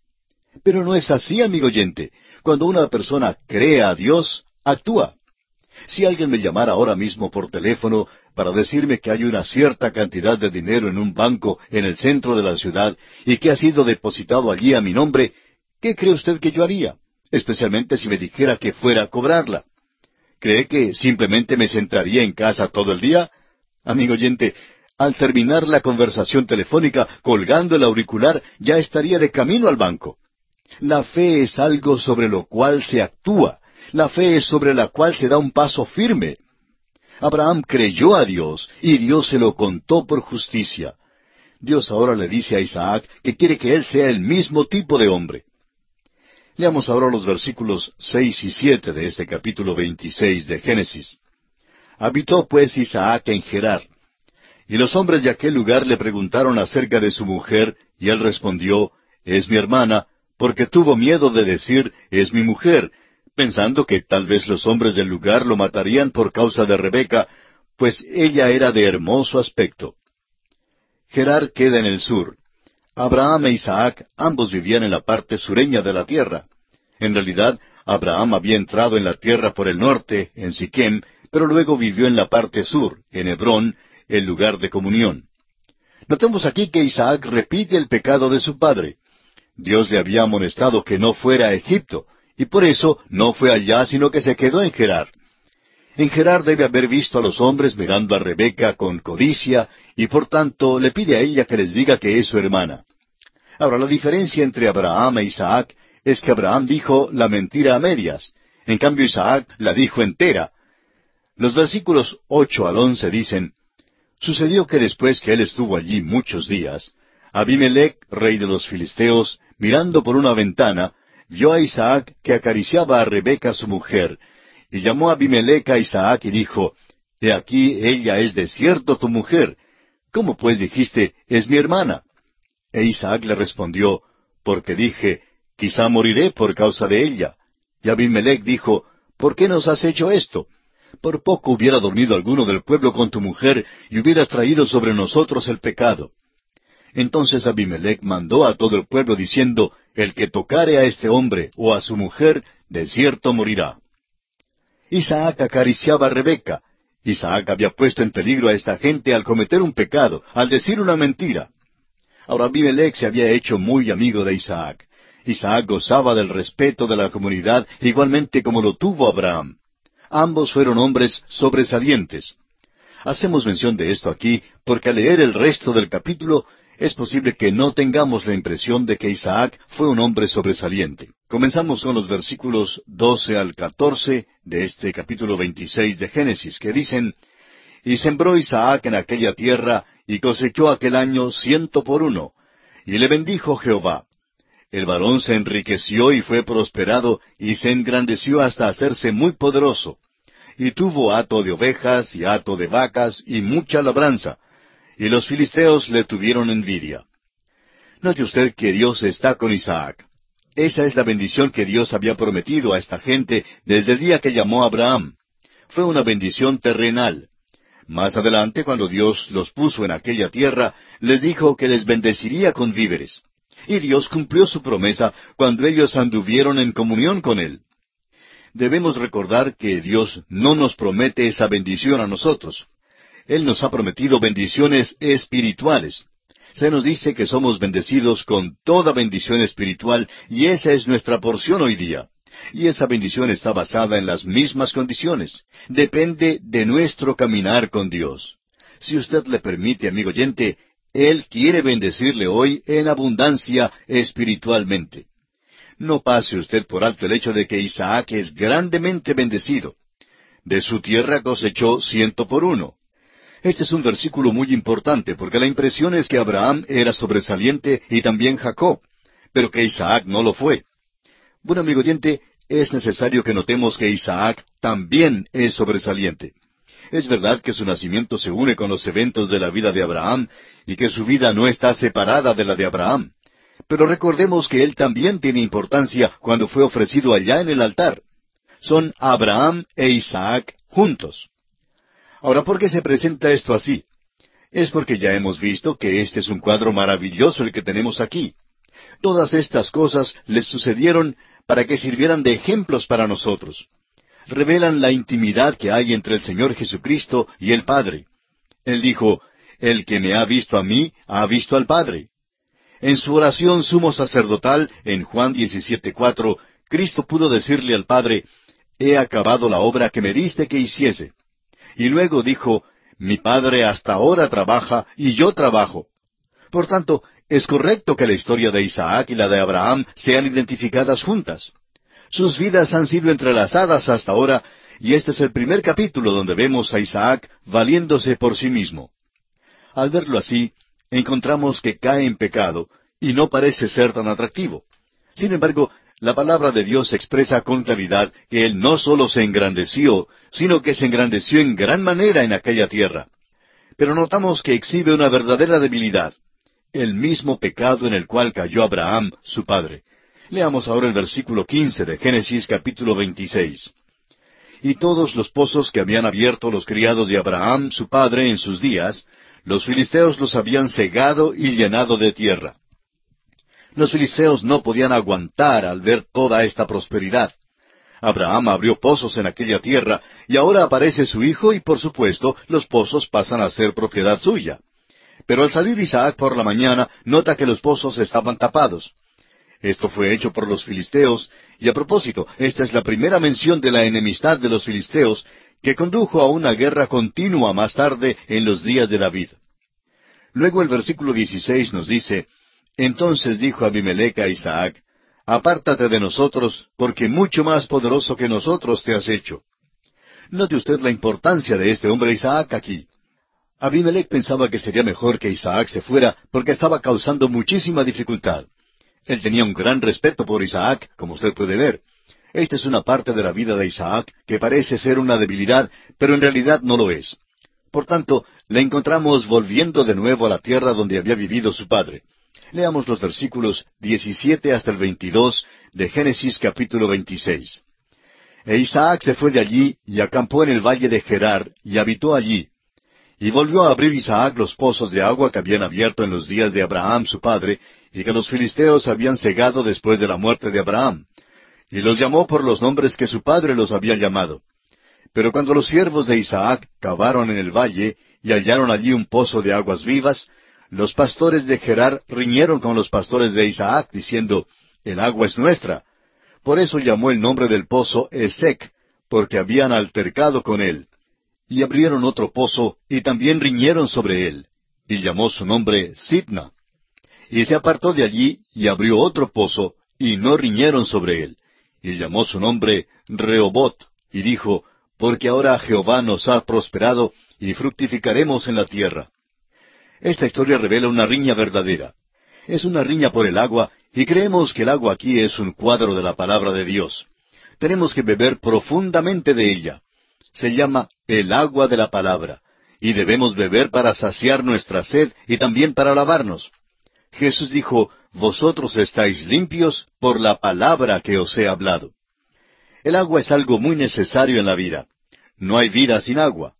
Pero no es así, amigo oyente. Cuando una persona cree a Dios, actúa. Si alguien me llamara ahora mismo por teléfono para decirme que hay una cierta cantidad de dinero en un banco en el centro de la ciudad y que ha sido depositado allí a mi nombre, ¿qué cree usted que yo haría? Especialmente si me dijera que fuera a cobrarla. ¿Cree que simplemente me sentaría en casa todo el día? Amigo oyente, al terminar la conversación telefónica, colgando el auricular, ya estaría de camino al banco. La fe es algo sobre lo cual se actúa. La fe es sobre la cual se da un paso firme. Abraham creyó a Dios y Dios se lo contó por justicia. Dios ahora le dice a Isaac que quiere que él sea el mismo tipo de hombre. Leamos ahora los versículos seis y siete de este capítulo veintiséis de Génesis. Habitó pues Isaac en Gerar. Y los hombres de aquel lugar le preguntaron acerca de su mujer, y él respondió, Es mi hermana, porque tuvo miedo de decir, es mi mujer, pensando que tal vez los hombres del lugar lo matarían por causa de Rebeca, pues ella era de hermoso aspecto. Gerar queda en el sur. Abraham e Isaac ambos vivían en la parte sureña de la tierra. En realidad, Abraham había entrado en la tierra por el norte, en Siquem, pero luego vivió en la parte sur, en Hebrón, el lugar de comunión. Notemos aquí que Isaac repite el pecado de su padre. Dios le había amonestado que no fuera a Egipto, y por eso no fue allá, sino que se quedó en Gerar. En Gerar debe haber visto a los hombres mirando a Rebeca con codicia, y por tanto le pide a ella que les diga que es su hermana. Ahora, la diferencia entre Abraham e Isaac es que Abraham dijo la mentira a medias, en cambio Isaac la dijo entera. Los versículos ocho al once dicen, Sucedió que después que él estuvo allí muchos días, Abimelech, rey de los filisteos, mirando por una ventana, vio a Isaac que acariciaba a Rebeca su mujer, y llamó a Abimelech a Isaac y dijo, He aquí ella es de cierto tu mujer. ¿Cómo pues dijiste, es mi hermana? E Isaac le respondió, Porque dije, quizá moriré por causa de ella. Y Abimelech dijo, ¿Por qué nos has hecho esto? Por poco hubiera dormido alguno del pueblo con tu mujer y hubieras traído sobre nosotros el pecado. Entonces Abimelech mandó a todo el pueblo diciendo, El que tocare a este hombre o a su mujer, de cierto morirá. Isaac acariciaba a Rebeca. Isaac había puesto en peligro a esta gente al cometer un pecado, al decir una mentira. Ahora Abimelech se había hecho muy amigo de Isaac. Isaac gozaba del respeto de la comunidad igualmente como lo tuvo Abraham. Ambos fueron hombres sobresalientes. Hacemos mención de esto aquí porque al leer el resto del capítulo es posible que no tengamos la impresión de que Isaac fue un hombre sobresaliente. Comenzamos con los versículos 12 al 14 de este capítulo 26 de Génesis, que dicen, Y sembró Isaac en aquella tierra, y cosechó aquel año ciento por uno, y le bendijo Jehová. El varón se enriqueció y fue prosperado, y se engrandeció hasta hacerse muy poderoso. Y tuvo hato de ovejas y hato de vacas y mucha labranza, y los filisteos le tuvieron envidia. Note usted que Dios está con Isaac. Esa es la bendición que Dios había prometido a esta gente desde el día que llamó a Abraham. Fue una bendición terrenal. Más adelante, cuando Dios los puso en aquella tierra, les dijo que les bendeciría con víveres. Y Dios cumplió su promesa cuando ellos anduvieron en comunión con Él. Debemos recordar que Dios no nos promete esa bendición a nosotros. Él nos ha prometido bendiciones espirituales. Se nos dice que somos bendecidos con toda bendición espiritual y esa es nuestra porción hoy día. Y esa bendición está basada en las mismas condiciones. Depende de nuestro caminar con Dios. Si usted le permite, amigo oyente, Él quiere bendecirle hoy en abundancia espiritualmente. No pase usted por alto el hecho de que Isaac es grandemente bendecido. De su tierra cosechó ciento por uno. Este es un versículo muy importante porque la impresión es que Abraham era sobresaliente y también Jacob, pero que Isaac no lo fue. Bueno, amigo oyente, es necesario que notemos que Isaac también es sobresaliente. Es verdad que su nacimiento se une con los eventos de la vida de Abraham y que su vida no está separada de la de Abraham. Pero recordemos que él también tiene importancia cuando fue ofrecido allá en el altar. Son Abraham e Isaac juntos. Ahora, ¿por qué se presenta esto así? Es porque ya hemos visto que este es un cuadro maravilloso el que tenemos aquí. Todas estas cosas les sucedieron para que sirvieran de ejemplos para nosotros. Revelan la intimidad que hay entre el Señor Jesucristo y el Padre. Él dijo, El que me ha visto a mí, ha visto al Padre. En su oración sumo sacerdotal, en Juan 17.4, Cristo pudo decirle al Padre, He acabado la obra que me diste que hiciese. Y luego dijo, Mi Padre hasta ahora trabaja y yo trabajo. Por tanto, es correcto que la historia de Isaac y la de Abraham sean identificadas juntas. Sus vidas han sido entrelazadas hasta ahora, y este es el primer capítulo donde vemos a Isaac valiéndose por sí mismo. Al verlo así, encontramos que cae en pecado, y no parece ser tan atractivo. Sin embargo, la palabra de Dios expresa con claridad que él no solo se engrandeció, sino que se engrandeció en gran manera en aquella tierra. Pero notamos que exhibe una verdadera debilidad el mismo pecado en el cual cayó Abraham, su padre. Leamos ahora el versículo quince de Génesis capítulo veintiséis. Y todos los pozos que habían abierto los criados de Abraham, su padre, en sus días, los filisteos los habían cegado y llenado de tierra. Los filisteos no podían aguantar al ver toda esta prosperidad. Abraham abrió pozos en aquella tierra, y ahora aparece su hijo y por supuesto los pozos pasan a ser propiedad suya. Pero al salir Isaac por la mañana, nota que los pozos estaban tapados. Esto fue hecho por los filisteos, y a propósito, esta es la primera mención de la enemistad de los filisteos, que condujo a una guerra continua más tarde en los días de David. Luego el versículo 16 nos dice, Entonces dijo Abimelech a Isaac, Apártate de nosotros, porque mucho más poderoso que nosotros te has hecho. Note usted la importancia de este hombre Isaac aquí. Abimelech pensaba que sería mejor que Isaac se fuera porque estaba causando muchísima dificultad. Él tenía un gran respeto por Isaac, como usted puede ver. Esta es una parte de la vida de Isaac que parece ser una debilidad, pero en realidad no lo es. Por tanto, le encontramos volviendo de nuevo a la tierra donde había vivido su padre. Leamos los versículos 17 hasta el 22 de Génesis capítulo 26. E Isaac se fue de allí y acampó en el valle de Gerar y habitó allí, y volvió a abrir Isaac los pozos de agua que habían abierto en los días de Abraham su padre, y que los filisteos habían cegado después de la muerte de Abraham. Y los llamó por los nombres que su padre los había llamado. Pero cuando los siervos de Isaac cavaron en el valle y hallaron allí un pozo de aguas vivas, los pastores de Gerar riñeron con los pastores de Isaac, diciendo, El agua es nuestra. Por eso llamó el nombre del pozo Esec, porque habían altercado con él y abrieron otro pozo, y también riñeron sobre él, y llamó su nombre Sidna. Y se apartó de allí, y abrió otro pozo, y no riñeron sobre él, y llamó su nombre Rehobot, y dijo, Porque ahora Jehová nos ha prosperado, y fructificaremos en la tierra. Esta historia revela una riña verdadera. Es una riña por el agua, y creemos que el agua aquí es un cuadro de la palabra de Dios. Tenemos que beber profundamente de ella se llama el agua de la palabra, y debemos beber para saciar nuestra sed y también para lavarnos. Jesús dijo, Vosotros estáis limpios por la palabra que os he hablado. El agua es algo muy necesario en la vida. No hay vida sin agua.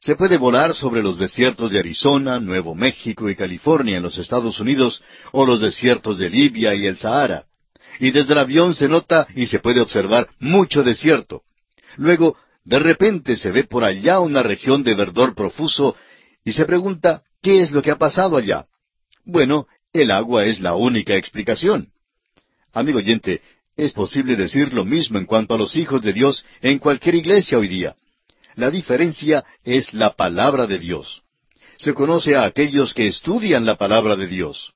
Se puede volar sobre los desiertos de Arizona, Nuevo México y California en los Estados Unidos o los desiertos de Libia y el Sahara. Y desde el avión se nota y se puede observar mucho desierto. Luego de repente se ve por allá una región de verdor profuso y se pregunta, ¿qué es lo que ha pasado allá? Bueno, el agua es la única explicación. Amigo oyente, es posible decir lo mismo en cuanto a los hijos de Dios en cualquier iglesia hoy día. La diferencia es la palabra de Dios. Se conoce a aquellos que estudian la palabra de Dios.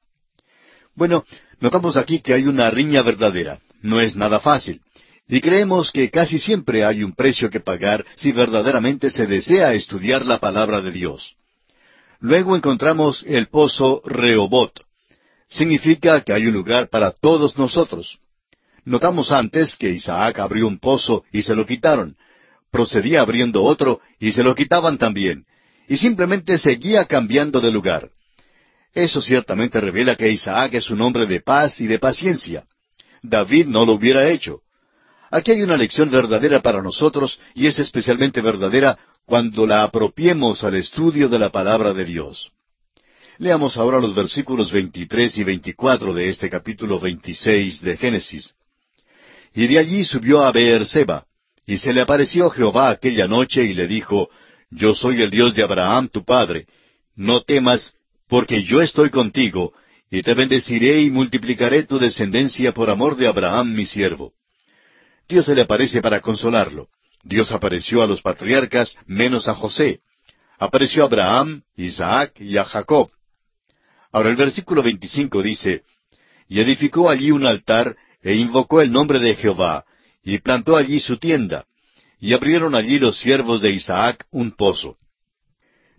Bueno, notamos aquí que hay una riña verdadera. No es nada fácil. Y creemos que casi siempre hay un precio que pagar si verdaderamente se desea estudiar la palabra de Dios. Luego encontramos el pozo Rehobot. Significa que hay un lugar para todos nosotros. Notamos antes que Isaac abrió un pozo y se lo quitaron. Procedía abriendo otro y se lo quitaban también. Y simplemente seguía cambiando de lugar. Eso ciertamente revela que Isaac es un hombre de paz y de paciencia. David no lo hubiera hecho. Aquí hay una lección verdadera para nosotros y es especialmente verdadera cuando la apropiemos al estudio de la palabra de Dios. Leamos ahora los versículos 23 y 24 de este capítulo 26 de Génesis. Y de allí subió a Beerseba, y se le apareció Jehová aquella noche y le dijo, Yo soy el Dios de Abraham tu padre, no temas, porque yo estoy contigo, y te bendeciré y multiplicaré tu descendencia por amor de Abraham mi siervo. Dios se le aparece para consolarlo. Dios apareció a los patriarcas menos a José. Apareció a Abraham, Isaac y a Jacob. Ahora el versículo 25 dice, Y edificó allí un altar e invocó el nombre de Jehová, y plantó allí su tienda, y abrieron allí los siervos de Isaac un pozo.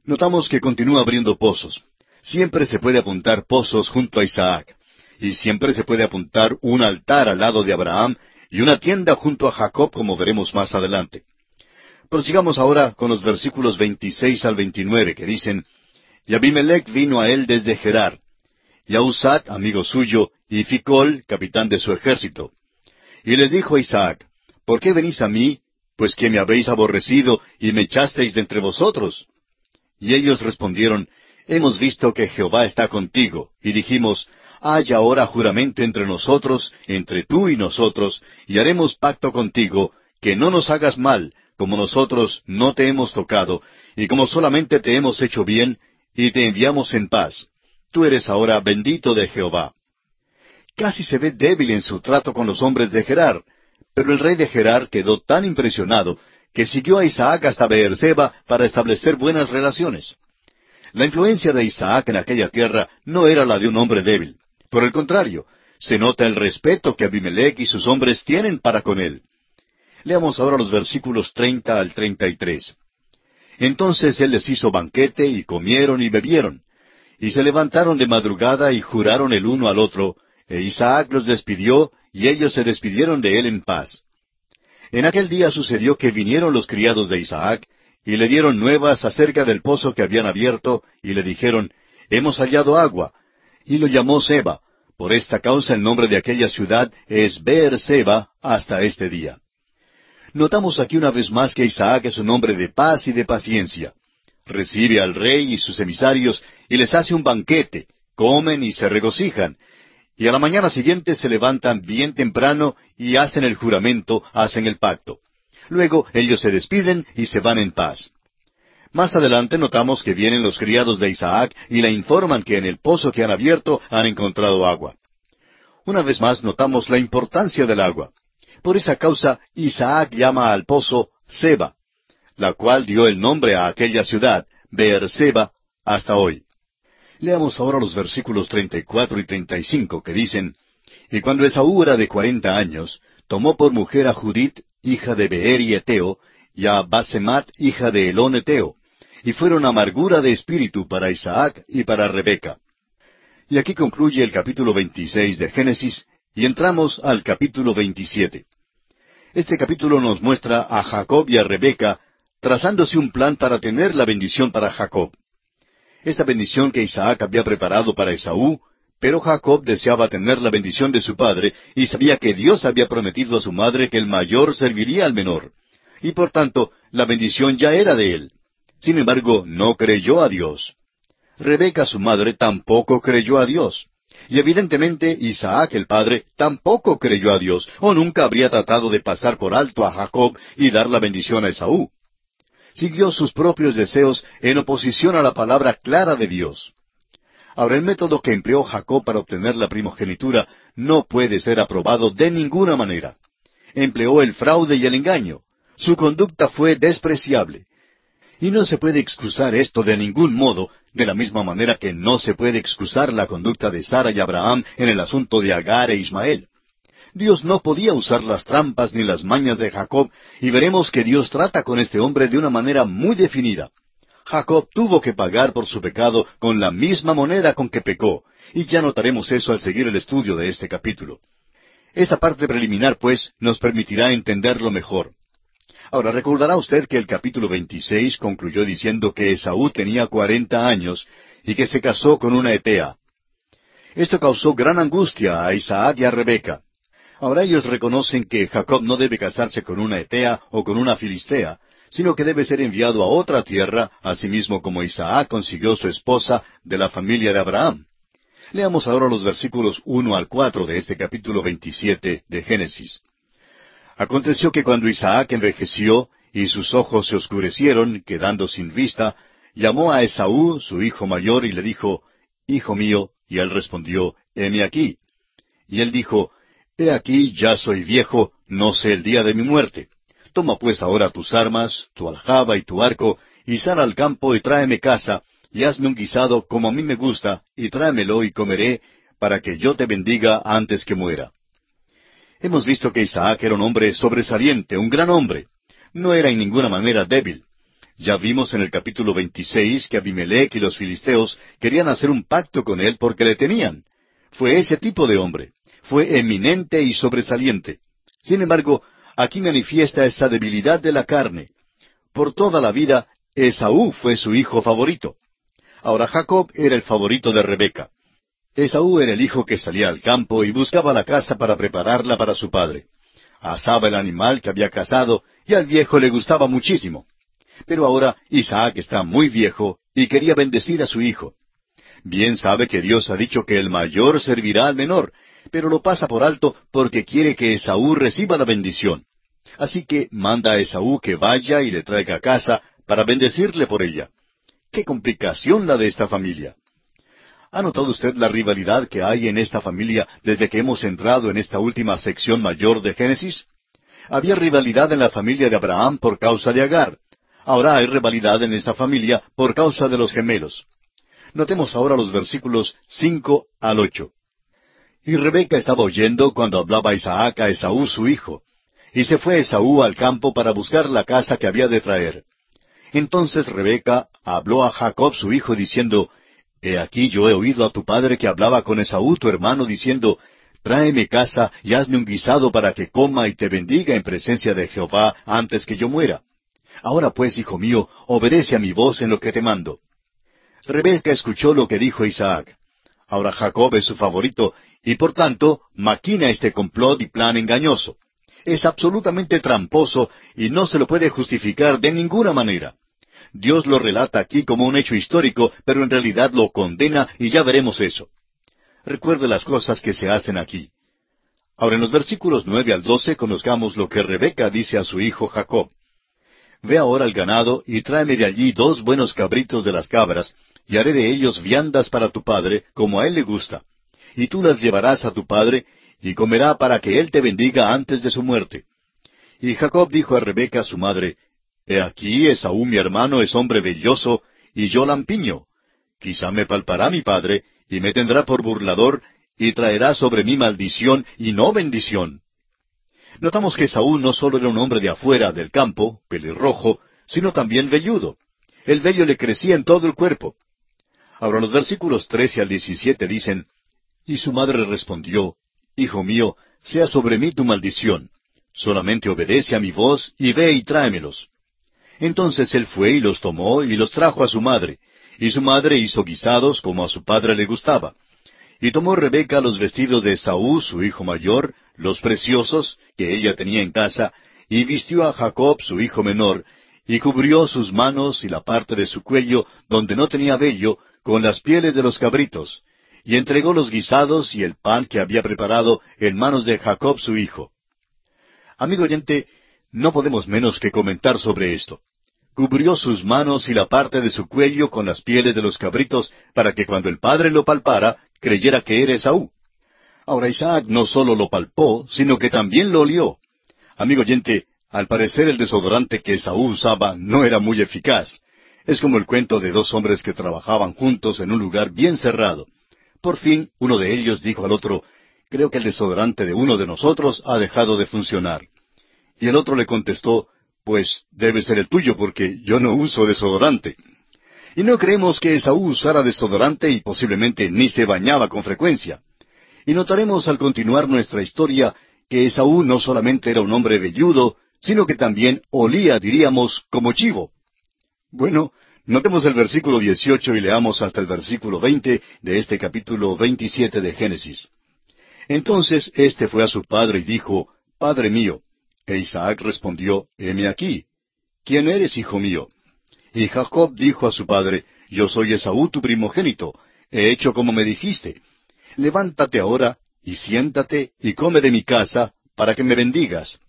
Notamos que continúa abriendo pozos. Siempre se puede apuntar pozos junto a Isaac, y siempre se puede apuntar un altar al lado de Abraham y una tienda junto a Jacob, como veremos más adelante. Prosigamos ahora con los versículos 26 al 29, que dicen, Y Abimelech vino a él desde Gerar, y a amigo suyo, y Ficol, capitán de su ejército. Y les dijo Isaac, ¿por qué venís a mí, pues que me habéis aborrecido y me echasteis de entre vosotros? Y ellos respondieron, Hemos visto que Jehová está contigo, y dijimos, Haya ahora juramento entre nosotros, entre tú y nosotros, y haremos pacto contigo, que no nos hagas mal, como nosotros no te hemos tocado, y como solamente te hemos hecho bien, y te enviamos en paz. Tú eres ahora bendito de Jehová casi se ve débil en su trato con los hombres de Gerar, pero el rey de Gerar quedó tan impresionado que siguió a Isaac hasta Beerseba para establecer buenas relaciones. La influencia de Isaac en aquella tierra no era la de un hombre débil. Por el contrario, se nota el respeto que Abimelech y sus hombres tienen para con él. Leamos ahora los versículos treinta al treinta y tres. Entonces él les hizo banquete y comieron y bebieron, y se levantaron de madrugada y juraron el uno al otro, e Isaac los despidió, y ellos se despidieron de él en paz. En aquel día sucedió que vinieron los criados de Isaac, y le dieron nuevas acerca del pozo que habían abierto, y le dijeron, Hemos hallado agua. Y lo llamó Seba. Por esta causa el nombre de aquella ciudad es Beer Seba hasta este día. Notamos aquí una vez más que Isaac es un hombre de paz y de paciencia. Recibe al rey y sus emisarios y les hace un banquete, comen y se regocijan, y a la mañana siguiente se levantan bien temprano y hacen el juramento, hacen el pacto. Luego ellos se despiden y se van en paz. Más adelante notamos que vienen los criados de Isaac y le informan que en el pozo que han abierto han encontrado agua. Una vez más notamos la importancia del agua. Por esa causa Isaac llama al pozo Seba, la cual dio el nombre a aquella ciudad, Beerseba, hasta hoy. Leamos ahora los versículos treinta y cuatro y treinta y cinco que dicen, Y cuando Esaú era de cuarenta años, tomó por mujer a Judith, hija de Beer y Eteo, y a Basemat, hija de Elón Eteo, y fueron amargura de espíritu para Isaac y para Rebeca. Y aquí concluye el capítulo veintiséis de Génesis, y entramos al capítulo veintisiete. Este capítulo nos muestra a Jacob y a Rebeca trazándose un plan para tener la bendición para Jacob esta bendición que Isaac había preparado para Esaú, pero Jacob deseaba tener la bendición de su padre y sabía que Dios había prometido a su madre que el mayor serviría al menor. Y por tanto, la bendición ya era de él. Sin embargo, no creyó a Dios. Rebeca, su madre, tampoco creyó a Dios. Y evidentemente Isaac el padre tampoco creyó a Dios, o nunca habría tratado de pasar por alto a Jacob y dar la bendición a Esaú. Siguió sus propios deseos en oposición a la palabra clara de Dios. Ahora, el método que empleó Jacob para obtener la primogenitura no puede ser aprobado de ninguna manera. Empleó el fraude y el engaño. Su conducta fue despreciable. Y no se puede excusar esto de ningún modo, de la misma manera que no se puede excusar la conducta de Sara y Abraham en el asunto de Agar e Ismael. Dios no podía usar las trampas ni las mañas de Jacob, y veremos que Dios trata con este hombre de una manera muy definida. Jacob tuvo que pagar por su pecado con la misma moneda con que pecó, y ya notaremos eso al seguir el estudio de este capítulo. Esta parte preliminar, pues, nos permitirá entenderlo mejor. Ahora recordará usted que el capítulo 26 concluyó diciendo que Esaú tenía cuarenta años y que se casó con una Etea. Esto causó gran angustia a Isaac y a Rebeca. Ahora ellos reconocen que Jacob no debe casarse con una Etea o con una Filistea, sino que debe ser enviado a otra tierra, asimismo como Isaac consiguió su esposa de la familia de Abraham. Leamos ahora los versículos uno al cuatro de este capítulo veintisiete de Génesis. Aconteció que cuando Isaac envejeció y sus ojos se oscurecieron, quedando sin vista, llamó a Esaú, su hijo mayor, y le dijo, Hijo mío, y él respondió, Heme aquí. Y él dijo, He aquí, ya soy viejo, no sé el día de mi muerte. Toma pues ahora tus armas, tu aljaba y tu arco, y sal al campo y tráeme casa, y hazme un guisado como a mí me gusta, y tráemelo y comeré, para que yo te bendiga antes que muera. Hemos visto que Isaac era un hombre sobresaliente, un gran hombre. No era en ninguna manera débil. Ya vimos en el capítulo 26 que Abimelech y los filisteos querían hacer un pacto con él porque le tenían. Fue ese tipo de hombre. Fue eminente y sobresaliente. Sin embargo, aquí manifiesta esa debilidad de la carne. Por toda la vida, Esaú fue su hijo favorito. Ahora Jacob era el favorito de Rebeca. Esaú era el hijo que salía al campo y buscaba la casa para prepararla para su padre. Asaba el animal que había cazado y al viejo le gustaba muchísimo. Pero ahora Isaac está muy viejo y quería bendecir a su hijo. Bien sabe que Dios ha dicho que el mayor servirá al menor, pero lo pasa por alto porque quiere que Esaú reciba la bendición. Así que manda a Esaú que vaya y le traiga a casa para bendecirle por ella. ¡Qué complicación la de esta familia! ¿Ha notado usted la rivalidad que hay en esta familia desde que hemos entrado en esta última sección mayor de Génesis? Había rivalidad en la familia de Abraham por causa de Agar. Ahora hay rivalidad en esta familia por causa de los gemelos. Notemos ahora los versículos cinco al ocho. Y Rebeca estaba oyendo cuando hablaba Isaac a Esaú su hijo. Y se fue Esaú al campo para buscar la casa que había de traer. Entonces Rebeca habló a Jacob su hijo diciendo, He aquí yo he oído a tu padre que hablaba con Esaú tu hermano diciendo, Tráeme casa y hazme un guisado para que coma y te bendiga en presencia de Jehová antes que yo muera. Ahora pues, hijo mío, obedece a mi voz en lo que te mando. Rebeca escuchó lo que dijo Isaac. Ahora Jacob es su favorito y por tanto maquina este complot y plan engañoso. Es absolutamente tramposo y no se lo puede justificar de ninguna manera. Dios lo relata aquí como un hecho histórico, pero en realidad lo condena y ya veremos eso. Recuerde las cosas que se hacen aquí. Ahora en los versículos nueve al doce conozcamos lo que Rebeca dice a su hijo Jacob. Ve ahora al ganado y tráeme de allí dos buenos cabritos de las cabras, y haré de ellos viandas para tu padre, como a él le gusta y tú las llevarás a tu padre, y comerá para que él te bendiga antes de su muerte. Y Jacob dijo a Rebeca su madre, He aquí Esaú mi hermano es hombre belloso, y yo lampiño. Quizá me palpará mi padre, y me tendrá por burlador, y traerá sobre mí maldición y no bendición. Notamos que Esaú no solo era un hombre de afuera, del campo, pelirrojo, sino también velludo. El vello le crecía en todo el cuerpo. Ahora los versículos trece al diecisiete dicen, y su madre respondió, Hijo mío, sea sobre mí tu maldición. Solamente obedece a mi voz y ve y tráemelos. Entonces él fue y los tomó y los trajo a su madre, y su madre hizo guisados como a su padre le gustaba. Y tomó Rebeca los vestidos de Saúl, su hijo mayor, los preciosos, que ella tenía en casa, y vistió a Jacob, su hijo menor, y cubrió sus manos y la parte de su cuello donde no tenía vello, con las pieles de los cabritos, y entregó los guisados y el pan que había preparado en manos de Jacob su hijo. Amigo oyente, no podemos menos que comentar sobre esto. Cubrió sus manos y la parte de su cuello con las pieles de los cabritos para que cuando el padre lo palpara, creyera que era Esaú. Ahora Isaac no solo lo palpó, sino que también lo olió. Amigo oyente, al parecer el desodorante que Esaú usaba no era muy eficaz. Es como el cuento de dos hombres que trabajaban juntos en un lugar bien cerrado. Por fin, uno de ellos dijo al otro, Creo que el desodorante de uno de nosotros ha dejado de funcionar. Y el otro le contestó, Pues debe ser el tuyo porque yo no uso desodorante. Y no creemos que Esaú usara desodorante y posiblemente ni se bañaba con frecuencia. Y notaremos al continuar nuestra historia que Esaú no solamente era un hombre velludo, sino que también olía, diríamos, como chivo. Bueno, Notemos el versículo 18 y leamos hasta el versículo 20 de este capítulo 27 de Génesis. Entonces éste fue a su padre y dijo, Padre mío. E Isaac respondió, Heme aquí. ¿Quién eres, hijo mío? Y Jacob dijo a su padre, Yo soy Esaú tu primogénito. He hecho como me dijiste. Levántate ahora y siéntate y come de mi casa para que me bendigas.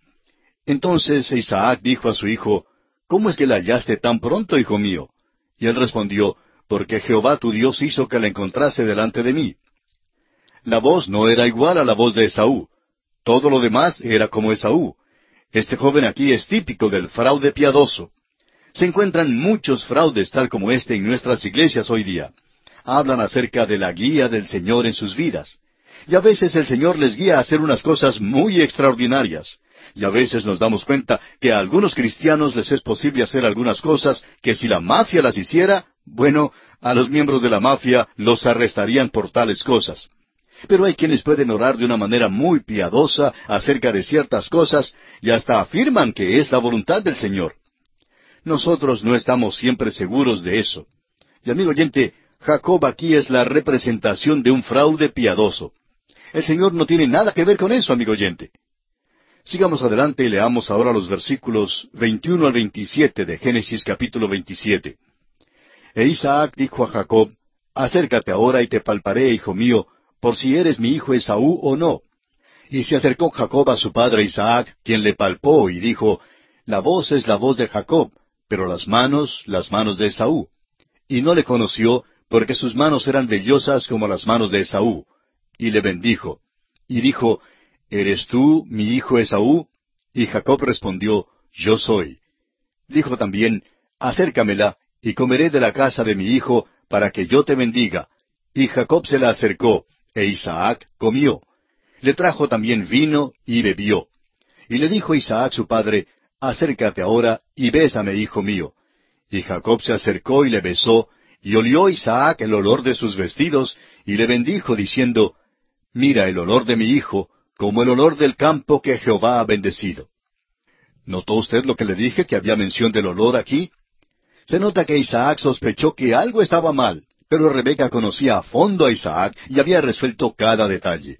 Entonces Isaac dijo a su hijo, ¿Cómo es que la hallaste tan pronto, hijo mío? Y él respondió, Porque Jehová tu Dios hizo que la encontrase delante de mí. La voz no era igual a la voz de Esaú. Todo lo demás era como Esaú. Este joven aquí es típico del fraude piadoso. Se encuentran muchos fraudes tal como este en nuestras iglesias hoy día. Hablan acerca de la guía del Señor en sus vidas. Y a veces el Señor les guía a hacer unas cosas muy extraordinarias. Y a veces nos damos cuenta que a algunos cristianos les es posible hacer algunas cosas que si la mafia las hiciera, bueno, a los miembros de la mafia los arrestarían por tales cosas. Pero hay quienes pueden orar de una manera muy piadosa acerca de ciertas cosas y hasta afirman que es la voluntad del Señor. Nosotros no estamos siempre seguros de eso. Y amigo oyente, Jacob aquí es la representación de un fraude piadoso. El Señor no tiene nada que ver con eso, amigo oyente. Sigamos adelante y leamos ahora los versículos 21 al 27 de Génesis capítulo 27. E Isaac dijo a Jacob, Acércate ahora y te palparé, hijo mío, por si eres mi hijo Esaú o no. Y se acercó Jacob a su padre Isaac, quien le palpó y dijo, La voz es la voz de Jacob, pero las manos, las manos de Esaú. Y no le conoció, porque sus manos eran vellosas como las manos de Esaú. Y le bendijo. Y dijo, ¿Eres tú mi hijo Esaú? Y Jacob respondió, Yo soy. Dijo también, Acércamela, y comeré de la casa de mi hijo, para que yo te bendiga. Y Jacob se la acercó, e Isaac comió. Le trajo también vino, y bebió. Y le dijo Isaac su padre, Acércate ahora, y bésame, hijo mío. Y Jacob se acercó y le besó, y olió Isaac el olor de sus vestidos, y le bendijo, diciendo, Mira el olor de mi hijo, como el olor del campo que Jehová ha bendecido. ¿Notó usted lo que le dije que había mención del olor aquí? Se nota que Isaac sospechó que algo estaba mal, pero Rebeca conocía a fondo a Isaac y había resuelto cada detalle.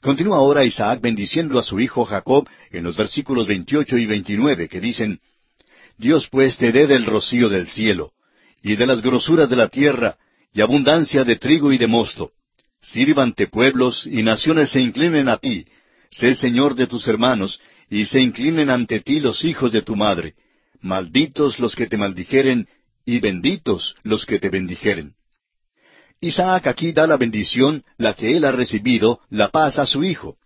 Continúa ahora Isaac bendiciendo a su hijo Jacob en los versículos 28 y 29 que dicen, Dios pues te dé del rocío del cielo, y de las grosuras de la tierra, y abundancia de trigo y de mosto, Sírvante pueblos y naciones se inclinen a ti. Sé Señor de tus hermanos, y se inclinen ante ti los hijos de tu madre. Malditos los que te maldijeren, y benditos los que te bendijeren. Isaac aquí da la bendición, la que él ha recibido, la paz a su hijo.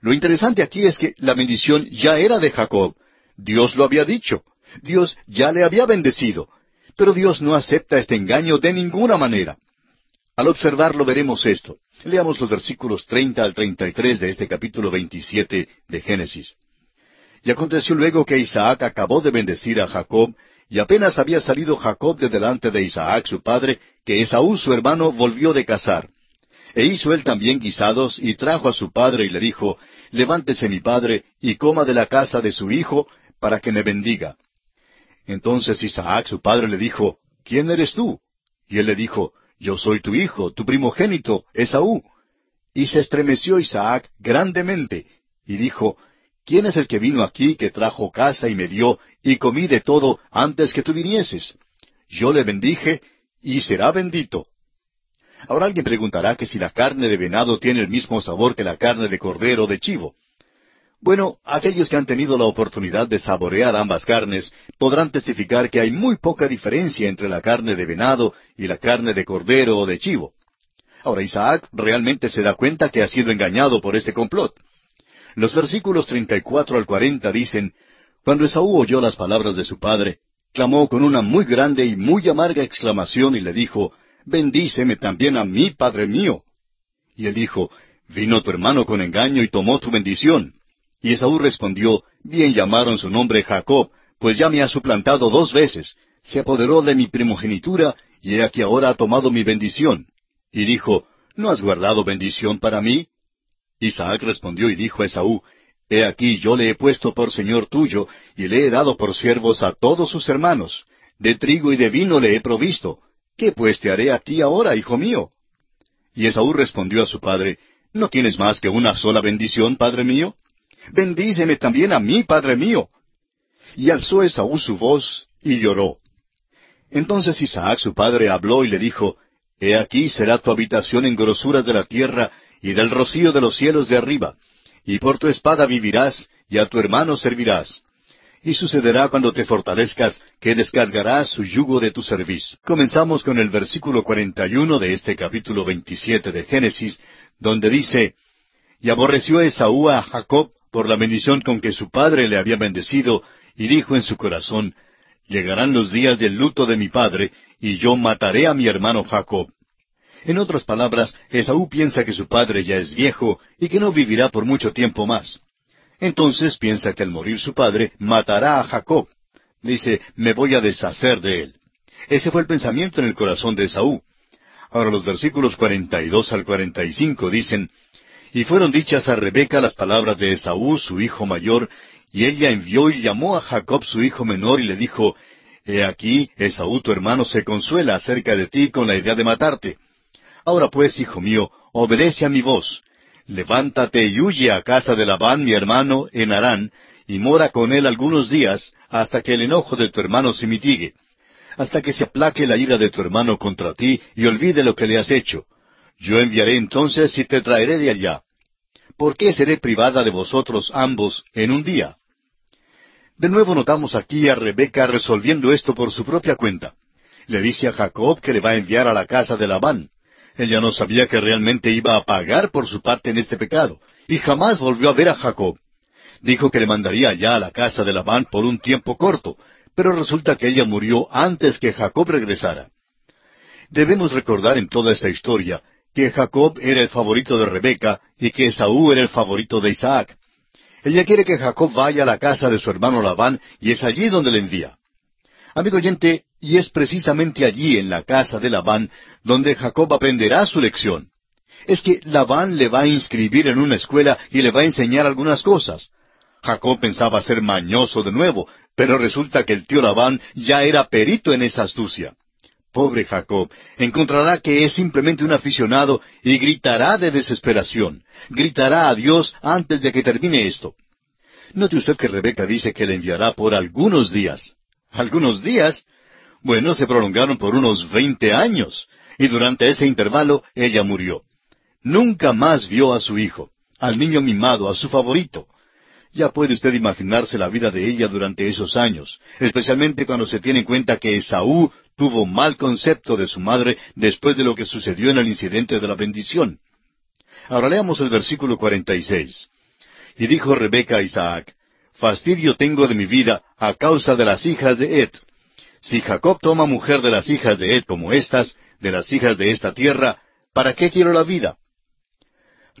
Lo interesante aquí es que la bendición ya era de Jacob. Dios lo había dicho. Dios ya le había bendecido. Pero Dios no acepta este engaño de ninguna manera. Al observarlo veremos esto. Leamos los versículos treinta al treinta y tres de este capítulo veintisiete de Génesis. Y aconteció luego que Isaac acabó de bendecir a Jacob, y apenas había salido Jacob de delante de Isaac su padre, que Esaú su hermano volvió de cazar. E hizo él también guisados, y trajo a su padre, y le dijo, Levántese mi padre, y coma de la casa de su hijo, para que me bendiga. Entonces Isaac su padre le dijo, ¿Quién eres tú? Y él le dijo, yo soy tu hijo, tu primogénito, Esaú. Y se estremeció Isaac grandemente, y dijo, ¿quién es el que vino aquí, que trajo casa y me dio, y comí de todo antes que tú vinieses? Yo le bendije, y será bendito. Ahora alguien preguntará que si la carne de venado tiene el mismo sabor que la carne de cordero o de chivo. Bueno, aquellos que han tenido la oportunidad de saborear ambas carnes podrán testificar que hay muy poca diferencia entre la carne de venado y la carne de cordero o de chivo. Ahora Isaac realmente se da cuenta que ha sido engañado por este complot. Los versículos 34 al 40 dicen, Cuando Esaú oyó las palabras de su padre, clamó con una muy grande y muy amarga exclamación y le dijo, Bendíceme también a mí, padre mío. Y él dijo, Vino tu hermano con engaño y tomó tu bendición. Y Esaú respondió, Bien llamaron su nombre Jacob, pues ya me ha suplantado dos veces, se apoderó de mi primogenitura, y he aquí ahora ha tomado mi bendición. Y dijo, ¿No has guardado bendición para mí? Isaac respondió y dijo a Esaú, He aquí yo le he puesto por señor tuyo, y le he dado por siervos a todos sus hermanos. De trigo y de vino le he provisto. ¿Qué pues te haré a ti ahora, hijo mío? Y Esaú respondió a su padre, ¿No tienes más que una sola bendición, padre mío? Bendíceme también a mí, padre mío. Y alzó Esaú su voz y lloró. Entonces Isaac su padre habló y le dijo, He aquí será tu habitación en grosuras de la tierra y del rocío de los cielos de arriba, y por tu espada vivirás, y a tu hermano servirás. Y sucederá cuando te fortalezcas, que descargarás su yugo de tu servicio. Comenzamos con el versículo 41 de este capítulo 27 de Génesis, donde dice, Y aborreció Esaú a Jacob por la bendición con que su padre le había bendecido, y dijo en su corazón, Llegarán los días del luto de mi padre, y yo mataré a mi hermano Jacob. En otras palabras, Esaú piensa que su padre ya es viejo y que no vivirá por mucho tiempo más. Entonces piensa que al morir su padre matará a Jacob. Dice, me voy a deshacer de él. Ese fue el pensamiento en el corazón de Esaú. Ahora los versículos 42 al 45 dicen, Y fueron dichas a Rebeca las palabras de Esaú, su hijo mayor, y ella envió y llamó a Jacob su hijo menor y le dijo, He aquí, Esaú tu hermano se consuela acerca de ti con la idea de matarte. Ahora pues, hijo mío, obedece a mi voz. Levántate y huye a casa de Labán mi hermano en Harán, y mora con él algunos días, hasta que el enojo de tu hermano se mitigue, hasta que se aplaque la ira de tu hermano contra ti y olvide lo que le has hecho. Yo enviaré entonces y te traeré de allá. ¿Por qué seré privada de vosotros ambos en un día? De nuevo notamos aquí a Rebeca resolviendo esto por su propia cuenta. Le dice a Jacob que le va a enviar a la casa de Labán. Ella no sabía que realmente iba a pagar por su parte en este pecado, y jamás volvió a ver a Jacob. Dijo que le mandaría allá a la casa de Labán por un tiempo corto, pero resulta que ella murió antes que Jacob regresara. Debemos recordar en toda esta historia que Jacob era el favorito de Rebeca y que Esaú era el favorito de Isaac. Ella quiere que Jacob vaya a la casa de su hermano Labán y es allí donde le envía. Amigo oyente, y es precisamente allí en la casa de Labán donde Jacob aprenderá su lección. Es que Labán le va a inscribir en una escuela y le va a enseñar algunas cosas. Jacob pensaba ser mañoso de nuevo, pero resulta que el tío Labán ya era perito en esa astucia. Pobre Jacob, encontrará que es simplemente un aficionado y gritará de desesperación. Gritará a Dios antes de que termine esto. Note usted que Rebeca dice que le enviará por algunos días. ¿Algunos días? Bueno, se prolongaron por unos veinte años, y durante ese intervalo ella murió. Nunca más vio a su hijo, al niño mimado, a su favorito. Ya puede usted imaginarse la vida de ella durante esos años, especialmente cuando se tiene en cuenta que Esaú tuvo mal concepto de su madre después de lo que sucedió en el incidente de la bendición. Ahora leamos el versículo 46. Y dijo Rebeca a Isaac, Fastidio tengo de mi vida a causa de las hijas de Et. Si Jacob toma mujer de las hijas de Et como estas, de las hijas de esta tierra, ¿para qué quiero la vida?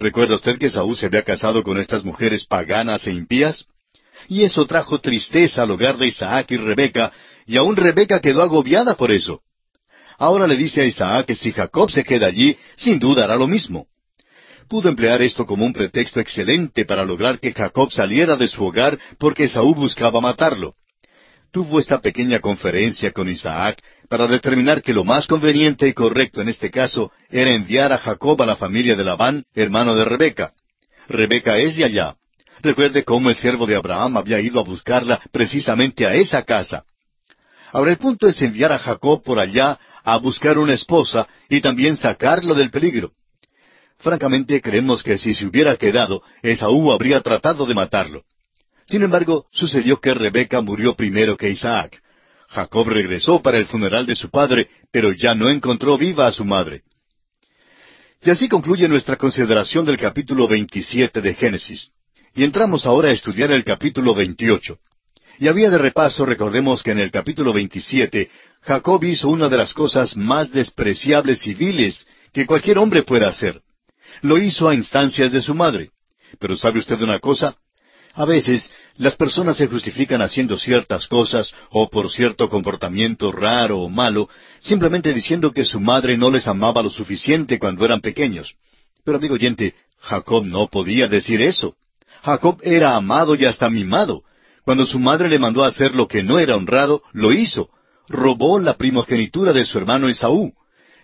¿Recuerda usted que Saúl se había casado con estas mujeres paganas e impías? Y eso trajo tristeza al hogar de Isaac y Rebeca, y aún Rebeca quedó agobiada por eso. Ahora le dice a Isaac que si Jacob se queda allí, sin duda hará lo mismo. Pudo emplear esto como un pretexto excelente para lograr que Jacob saliera de su hogar porque Saúl buscaba matarlo. Tuvo esta pequeña conferencia con Isaac para determinar que lo más conveniente y correcto en este caso era enviar a Jacob a la familia de Labán, hermano de Rebeca. Rebeca es de allá. Recuerde cómo el siervo de Abraham había ido a buscarla precisamente a esa casa. Ahora el punto es enviar a Jacob por allá a buscar una esposa y también sacarlo del peligro. Francamente creemos que si se hubiera quedado, Esaú habría tratado de matarlo. Sin embargo, sucedió que Rebeca murió primero que Isaac. Jacob regresó para el funeral de su padre, pero ya no encontró viva a su madre. Y así concluye nuestra consideración del capítulo 27 de Génesis. Y entramos ahora a estudiar el capítulo 28. Y había de repaso, recordemos que en el capítulo 27, Jacob hizo una de las cosas más despreciables y viles que cualquier hombre pueda hacer. Lo hizo a instancias de su madre. Pero ¿sabe usted una cosa? A veces las personas se justifican haciendo ciertas cosas o por cierto comportamiento raro o malo, simplemente diciendo que su madre no les amaba lo suficiente cuando eran pequeños. Pero amigo oyente, Jacob no podía decir eso. Jacob era amado y hasta mimado. Cuando su madre le mandó a hacer lo que no era honrado, lo hizo. Robó la primogenitura de su hermano Esaú.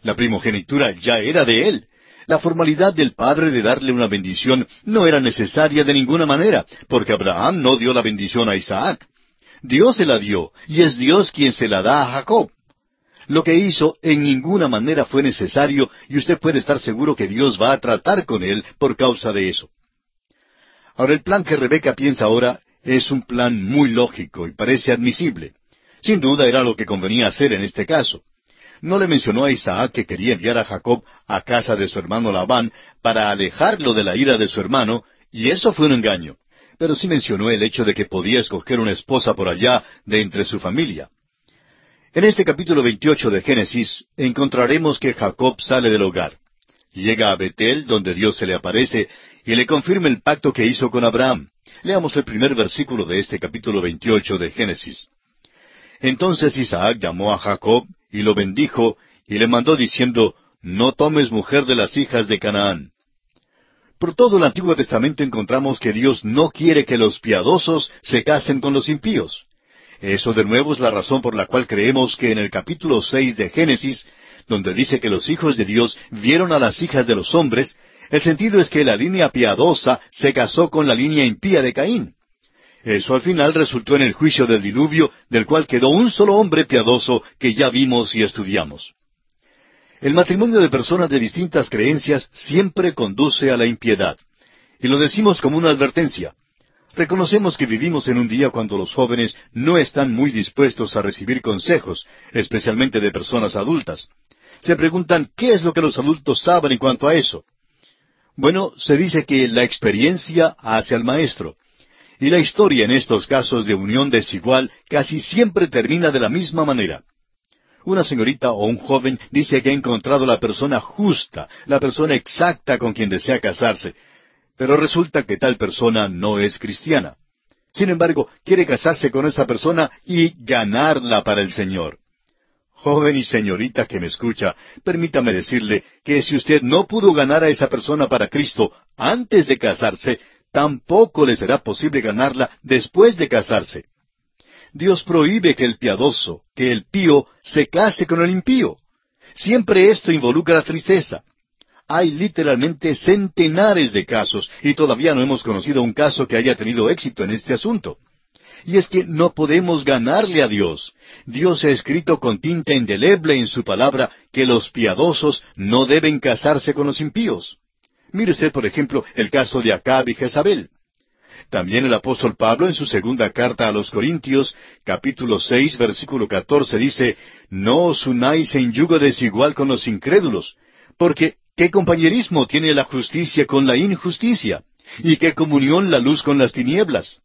La primogenitura ya era de él. La formalidad del padre de darle una bendición no era necesaria de ninguna manera, porque Abraham no dio la bendición a Isaac. Dios se la dio, y es Dios quien se la da a Jacob. Lo que hizo en ninguna manera fue necesario, y usted puede estar seguro que Dios va a tratar con él por causa de eso. Ahora el plan que Rebeca piensa ahora es un plan muy lógico y parece admisible. Sin duda era lo que convenía hacer en este caso no le mencionó a Isaac que quería enviar a Jacob a casa de su hermano Labán para alejarlo de la ira de su hermano, y eso fue un engaño. Pero sí mencionó el hecho de que podía escoger una esposa por allá de entre su familia. En este capítulo 28 de Génesis encontraremos que Jacob sale del hogar. Llega a Betel, donde Dios se le aparece, y le confirma el pacto que hizo con Abraham. Leamos el primer versículo de este capítulo 28 de Génesis. Entonces Isaac llamó a Jacob y lo bendijo y le mandó diciendo, No tomes mujer de las hijas de Canaán. Por todo el Antiguo Testamento encontramos que Dios no quiere que los piadosos se casen con los impíos. Eso de nuevo es la razón por la cual creemos que en el capítulo seis de Génesis, donde dice que los hijos de Dios vieron a las hijas de los hombres, el sentido es que la línea piadosa se casó con la línea impía de Caín. Eso al final resultó en el juicio del diluvio, del cual quedó un solo hombre piadoso que ya vimos y estudiamos. El matrimonio de personas de distintas creencias siempre conduce a la impiedad. Y lo decimos como una advertencia. Reconocemos que vivimos en un día cuando los jóvenes no están muy dispuestos a recibir consejos, especialmente de personas adultas. Se preguntan qué es lo que los adultos saben en cuanto a eso. Bueno, se dice que la experiencia hace al maestro. Y la historia en estos casos de unión desigual casi siempre termina de la misma manera. Una señorita o un joven dice que ha encontrado la persona justa, la persona exacta con quien desea casarse, pero resulta que tal persona no es cristiana. Sin embargo, quiere casarse con esa persona y ganarla para el Señor. Joven y señorita que me escucha, permítame decirle que si usted no pudo ganar a esa persona para Cristo antes de casarse, tampoco le será posible ganarla después de casarse. Dios prohíbe que el piadoso, que el pío, se case con el impío. Siempre esto involucra tristeza. Hay literalmente centenares de casos y todavía no hemos conocido un caso que haya tenido éxito en este asunto. Y es que no podemos ganarle a Dios. Dios ha escrito con tinta indeleble en su palabra que los piadosos no deben casarse con los impíos. Mire usted, por ejemplo, el caso de Acab y Jezabel. También el apóstol Pablo en su segunda carta a los Corintios, capítulo seis, versículo catorce, dice, No os unáis en yugo desigual con los incrédulos, porque ¿qué compañerismo tiene la justicia con la injusticia? ¿Y qué comunión la luz con las tinieblas?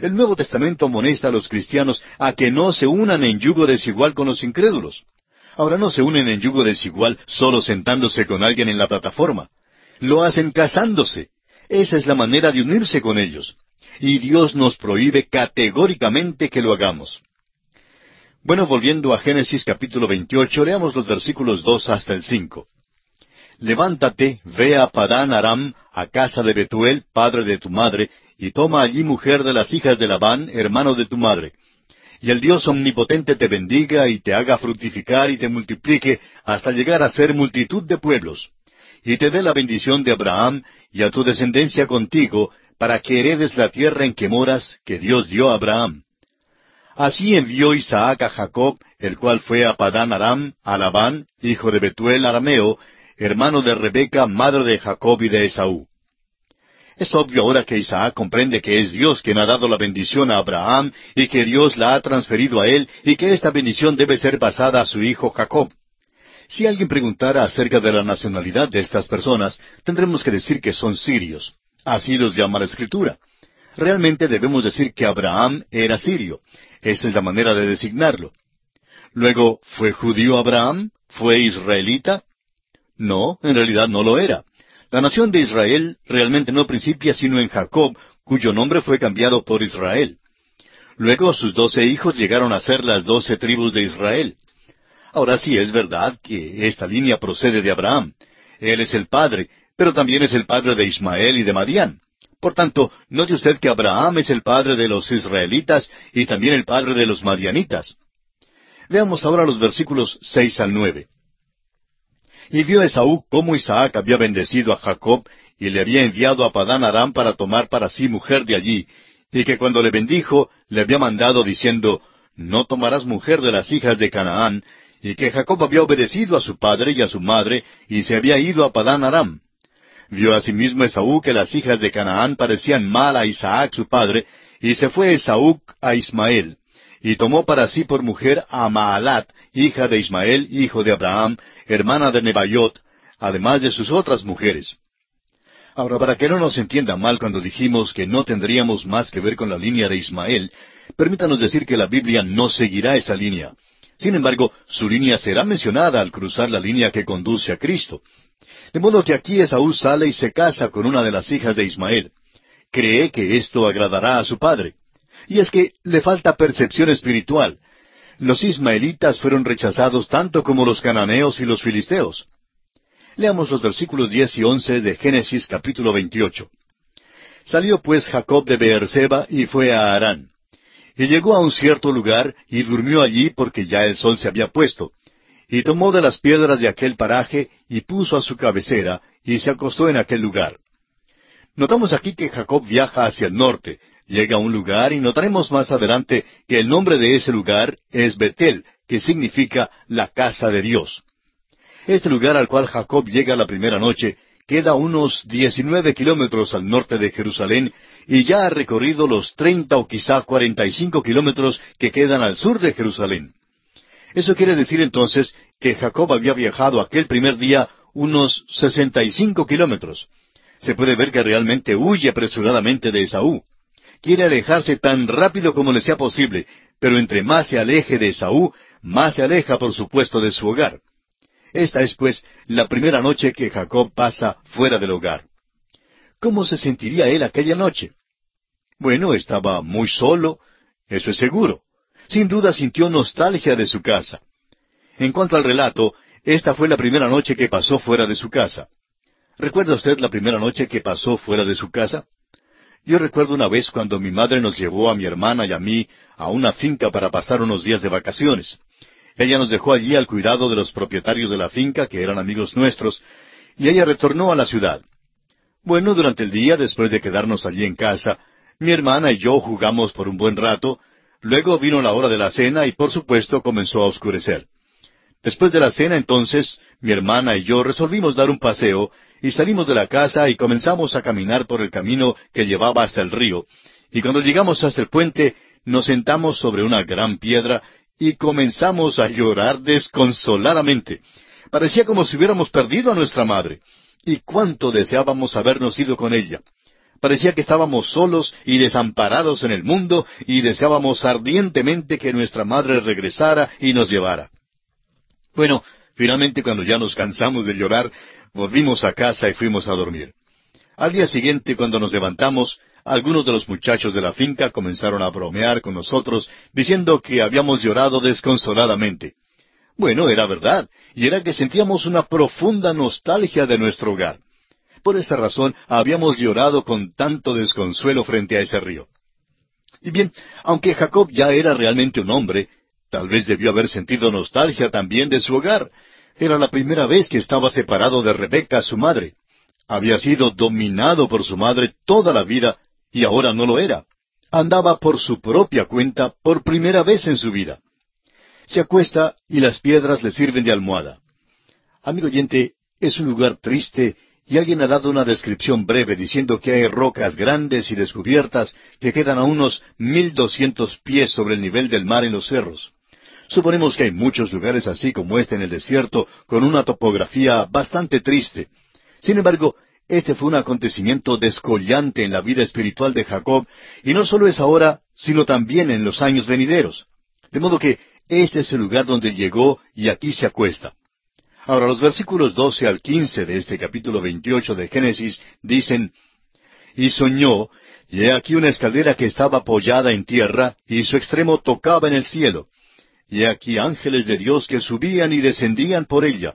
El Nuevo Testamento amonesta a los cristianos a que no se unan en yugo desigual con los incrédulos. Ahora no se unen en yugo desigual solo sentándose con alguien en la plataforma lo hacen casándose. Esa es la manera de unirse con ellos. Y Dios nos prohíbe categóricamente que lo hagamos. Bueno, volviendo a Génesis capítulo 28, leamos los versículos dos hasta el cinco. Levántate, ve a Padán Aram, a casa de Betuel, padre de tu madre, y toma allí mujer de las hijas de Labán, hermano de tu madre. Y el Dios omnipotente te bendiga y te haga fructificar y te multiplique hasta llegar a ser multitud de pueblos y te dé la bendición de Abraham y a tu descendencia contigo, para que heredes la tierra en que moras, que Dios dio a Abraham. Así envió Isaac a Jacob, el cual fue a Padán Aram, a Labán, hijo de Betuel Arameo, hermano de Rebeca, madre de Jacob y de Esaú. Es obvio ahora que Isaac comprende que es Dios quien ha dado la bendición a Abraham y que Dios la ha transferido a él y que esta bendición debe ser pasada a su hijo Jacob. Si alguien preguntara acerca de la nacionalidad de estas personas, tendremos que decir que son sirios. Así los llama la Escritura. Realmente debemos decir que Abraham era sirio. Esa es la manera de designarlo. Luego, ¿fue judío Abraham? ¿Fue israelita? No, en realidad no lo era. La nación de Israel realmente no principia sino en Jacob, cuyo nombre fue cambiado por Israel. Luego sus doce hijos llegaron a ser las doce tribus de Israel. Ahora sí es verdad que esta línea procede de Abraham. Él es el padre, pero también es el padre de Ismael y de Madián. Por tanto, note usted que Abraham es el padre de los israelitas y también el padre de los madianitas. Veamos ahora los versículos seis al nueve. Y vio Esaú cómo Isaac había bendecido a Jacob y le había enviado a Padán Aram para tomar para sí mujer de allí, y que cuando le bendijo le había mandado diciendo, No tomarás mujer de las hijas de Canaán, y que Jacob había obedecido a su padre y a su madre, y se había ido a Padán Aram. Vio asimismo Esaú que las hijas de Canaán parecían mal a Isaac su padre, y se fue Esaú a Ismael, y tomó para sí por mujer a Maalat, hija de Ismael, hijo de Abraham, hermana de Nebaiot, además de sus otras mujeres. Ahora, para que no nos entienda mal cuando dijimos que no tendríamos más que ver con la línea de Ismael, permítanos decir que la Biblia no seguirá esa línea. Sin embargo, su línea será mencionada al cruzar la línea que conduce a Cristo. De modo que aquí Esaú sale y se casa con una de las hijas de Ismael. Cree que esto agradará a su padre. Y es que le falta percepción espiritual. Los ismaelitas fueron rechazados tanto como los cananeos y los filisteos. Leamos los versículos diez y once de Génesis capítulo veintiocho. Salió pues Jacob de Beerseba y fue a Harán. Y llegó a un cierto lugar y durmió allí porque ya el sol se había puesto. Y tomó de las piedras de aquel paraje y puso a su cabecera y se acostó en aquel lugar. Notamos aquí que Jacob viaja hacia el norte, llega a un lugar y notaremos más adelante que el nombre de ese lugar es Betel, que significa la casa de Dios. Este lugar al cual Jacob llega la primera noche queda unos diecinueve kilómetros al norte de Jerusalén y ya ha recorrido los treinta o quizá cuarenta y cinco kilómetros que quedan al sur de Jerusalén. Eso quiere decir entonces que Jacob había viajado aquel primer día unos sesenta y cinco kilómetros. Se puede ver que realmente huye apresuradamente de Esaú quiere alejarse tan rápido como le sea posible, pero entre más se aleje de Esaú, más se aleja, por supuesto, de su hogar. Esta es, pues, la primera noche que Jacob pasa fuera del hogar. ¿Cómo se sentiría él aquella noche? Bueno, estaba muy solo, eso es seguro. Sin duda sintió nostalgia de su casa. En cuanto al relato, esta fue la primera noche que pasó fuera de su casa. ¿Recuerda usted la primera noche que pasó fuera de su casa? Yo recuerdo una vez cuando mi madre nos llevó a mi hermana y a mí a una finca para pasar unos días de vacaciones. Ella nos dejó allí al cuidado de los propietarios de la finca, que eran amigos nuestros, y ella retornó a la ciudad. Bueno, durante el día, después de quedarnos allí en casa, mi hermana y yo jugamos por un buen rato, luego vino la hora de la cena y por supuesto comenzó a oscurecer. Después de la cena entonces, mi hermana y yo resolvimos dar un paseo y salimos de la casa y comenzamos a caminar por el camino que llevaba hasta el río. Y cuando llegamos hasta el puente, nos sentamos sobre una gran piedra y comenzamos a llorar desconsoladamente. Parecía como si hubiéramos perdido a nuestra madre. Y cuánto deseábamos habernos ido con ella. Parecía que estábamos solos y desamparados en el mundo y deseábamos ardientemente que nuestra madre regresara y nos llevara. Bueno, finalmente cuando ya nos cansamos de llorar, volvimos a casa y fuimos a dormir. Al día siguiente, cuando nos levantamos, algunos de los muchachos de la finca comenzaron a bromear con nosotros, diciendo que habíamos llorado desconsoladamente. Bueno, era verdad, y era que sentíamos una profunda nostalgia de nuestro hogar. Por esa razón habíamos llorado con tanto desconsuelo frente a ese río. Y bien, aunque Jacob ya era realmente un hombre, tal vez debió haber sentido nostalgia también de su hogar, era la primera vez que estaba separado de Rebeca, su madre. Había sido dominado por su madre toda la vida y ahora no lo era. andaba por su propia cuenta por primera vez en su vida. Se acuesta y las piedras le sirven de almohada. Amigo oyente, es un lugar triste y alguien ha dado una descripción breve diciendo que hay rocas grandes y descubiertas que quedan a unos mil doscientos pies sobre el nivel del mar en los cerros. Suponemos que hay muchos lugares así como este en el desierto, con una topografía bastante triste. Sin embargo, este fue un acontecimiento descollante en la vida espiritual de Jacob, y no solo es ahora, sino también en los años venideros. De modo que este es el lugar donde llegó y aquí se acuesta. Ahora, los versículos doce al quince de este capítulo veintiocho de Génesis dicen, Y soñó, y he aquí una escalera que estaba apoyada en tierra, y su extremo tocaba en el cielo. Y aquí ángeles de Dios que subían y descendían por ella.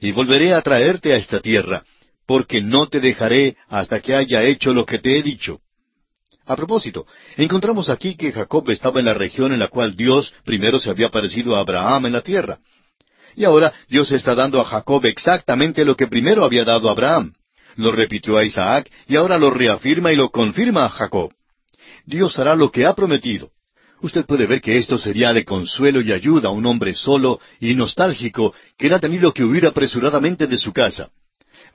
y volveré a traerte a esta tierra, porque no te dejaré hasta que haya hecho lo que te he dicho. A propósito, encontramos aquí que Jacob estaba en la región en la cual Dios primero se había parecido a Abraham en la tierra. Y ahora Dios está dando a Jacob exactamente lo que primero había dado a Abraham. Lo repitió a Isaac y ahora lo reafirma y lo confirma a Jacob. Dios hará lo que ha prometido. Usted puede ver que esto sería de consuelo y ayuda a un hombre solo y nostálgico que ha tenido que huir apresuradamente de su casa.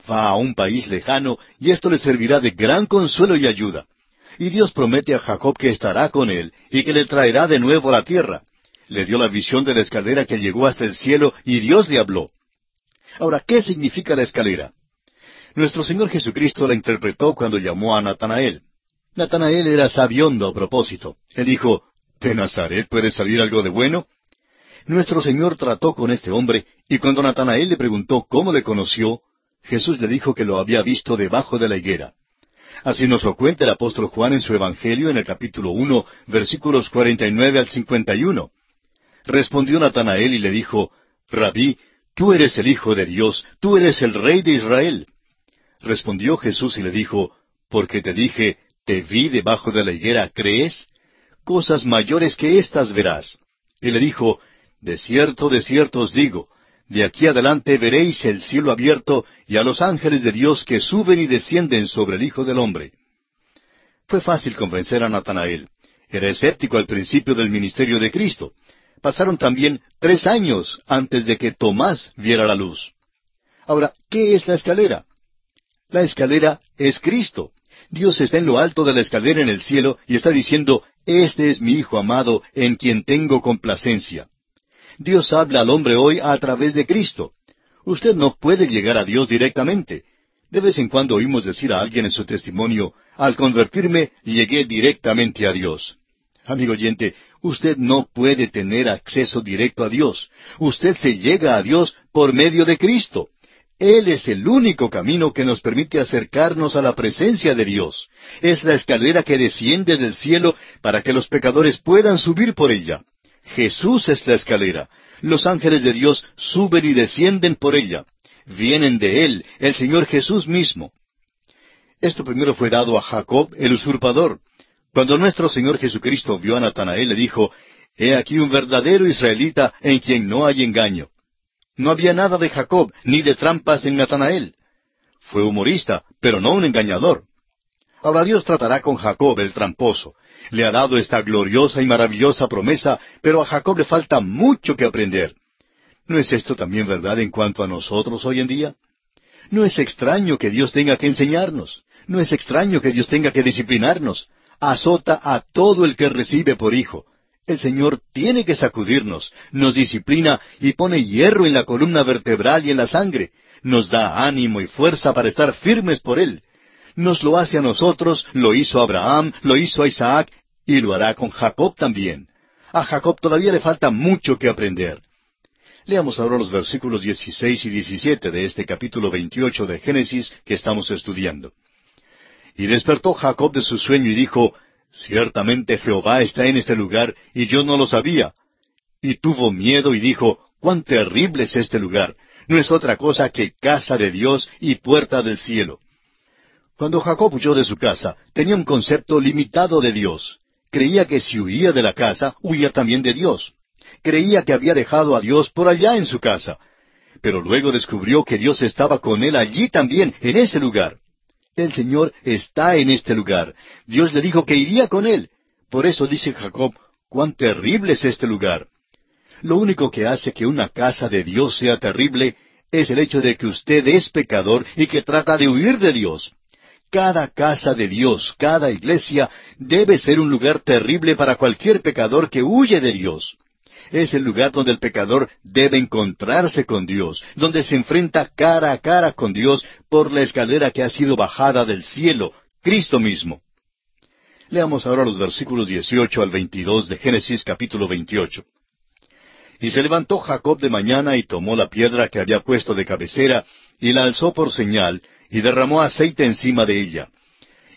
Va a un país lejano y esto le servirá de gran consuelo y ayuda. Y Dios promete a Jacob que estará con él y que le traerá de nuevo a la tierra le dio la visión de la escalera que llegó hasta el cielo y Dios le habló. Ahora, ¿qué significa la escalera? Nuestro Señor Jesucristo la interpretó cuando llamó a Natanael. Natanael era sabiondo a propósito. Él dijo, ¿De Nazaret puede salir algo de bueno? Nuestro Señor trató con este hombre, y cuando Natanael le preguntó cómo le conoció, Jesús le dijo que lo había visto debajo de la higuera. Así nos lo cuenta el apóstol Juan en su Evangelio en el capítulo uno, versículos cuarenta y nueve al cincuenta y uno. Respondió Natanael y le dijo, Rabí, tú eres el Hijo de Dios, tú eres el Rey de Israel. Respondió Jesús y le dijo, Porque te dije, te vi debajo de la higuera, ¿crees? Cosas mayores que éstas verás. Y le dijo, De cierto, de cierto os digo, de aquí adelante veréis el cielo abierto y a los ángeles de Dios que suben y descienden sobre el Hijo del Hombre. Fue fácil convencer a Natanael. Era escéptico al principio del ministerio de Cristo pasaron también tres años antes de que Tomás viera la luz. Ahora, ¿qué es la escalera? La escalera es Cristo. Dios está en lo alto de la escalera en el cielo y está diciendo, Este es mi Hijo amado, en quien tengo complacencia. Dios habla al hombre hoy a través de Cristo. Usted no puede llegar a Dios directamente. De vez en cuando oímos decir a alguien en su testimonio, al convertirme llegué directamente a Dios. Amigo oyente, usted no puede tener acceso directo a Dios. Usted se llega a Dios por medio de Cristo. Él es el único camino que nos permite acercarnos a la presencia de Dios. Es la escalera que desciende del cielo para que los pecadores puedan subir por ella. Jesús es la escalera. Los ángeles de Dios suben y descienden por ella. Vienen de Él, el Señor Jesús mismo. Esto primero fue dado a Jacob, el usurpador. Cuando nuestro Señor Jesucristo vio a Natanael, le dijo, He aquí un verdadero israelita en quien no hay engaño. No había nada de Jacob, ni de trampas en Natanael. Fue humorista, pero no un engañador. Ahora Dios tratará con Jacob el tramposo. Le ha dado esta gloriosa y maravillosa promesa, pero a Jacob le falta mucho que aprender. ¿No es esto también verdad en cuanto a nosotros hoy en día? No es extraño que Dios tenga que enseñarnos. No es extraño que Dios tenga que disciplinarnos azota a todo el que recibe por hijo. El Señor tiene que sacudirnos, nos disciplina y pone hierro en la columna vertebral y en la sangre, nos da ánimo y fuerza para estar firmes por Él. Nos lo hace a nosotros, lo hizo Abraham, lo hizo a Isaac y lo hará con Jacob también. A Jacob todavía le falta mucho que aprender. Leamos ahora los versículos 16 y 17 de este capítulo 28 de Génesis que estamos estudiando. Y despertó Jacob de su sueño y dijo, Ciertamente Jehová está en este lugar, y yo no lo sabía. Y tuvo miedo y dijo, cuán terrible es este lugar. No es otra cosa que casa de Dios y puerta del cielo. Cuando Jacob huyó de su casa, tenía un concepto limitado de Dios. Creía que si huía de la casa, huía también de Dios. Creía que había dejado a Dios por allá en su casa. Pero luego descubrió que Dios estaba con él allí también, en ese lugar. El Señor está en este lugar. Dios le dijo que iría con él. Por eso dice Jacob, cuán terrible es este lugar. Lo único que hace que una casa de Dios sea terrible es el hecho de que usted es pecador y que trata de huir de Dios. Cada casa de Dios, cada iglesia, debe ser un lugar terrible para cualquier pecador que huye de Dios. Es el lugar donde el pecador debe encontrarse con Dios, donde se enfrenta cara a cara con Dios por la escalera que ha sido bajada del cielo, Cristo mismo. Leamos ahora los versículos 18 al 22 de Génesis capítulo 28. Y se levantó Jacob de mañana y tomó la piedra que había puesto de cabecera y la alzó por señal y derramó aceite encima de ella.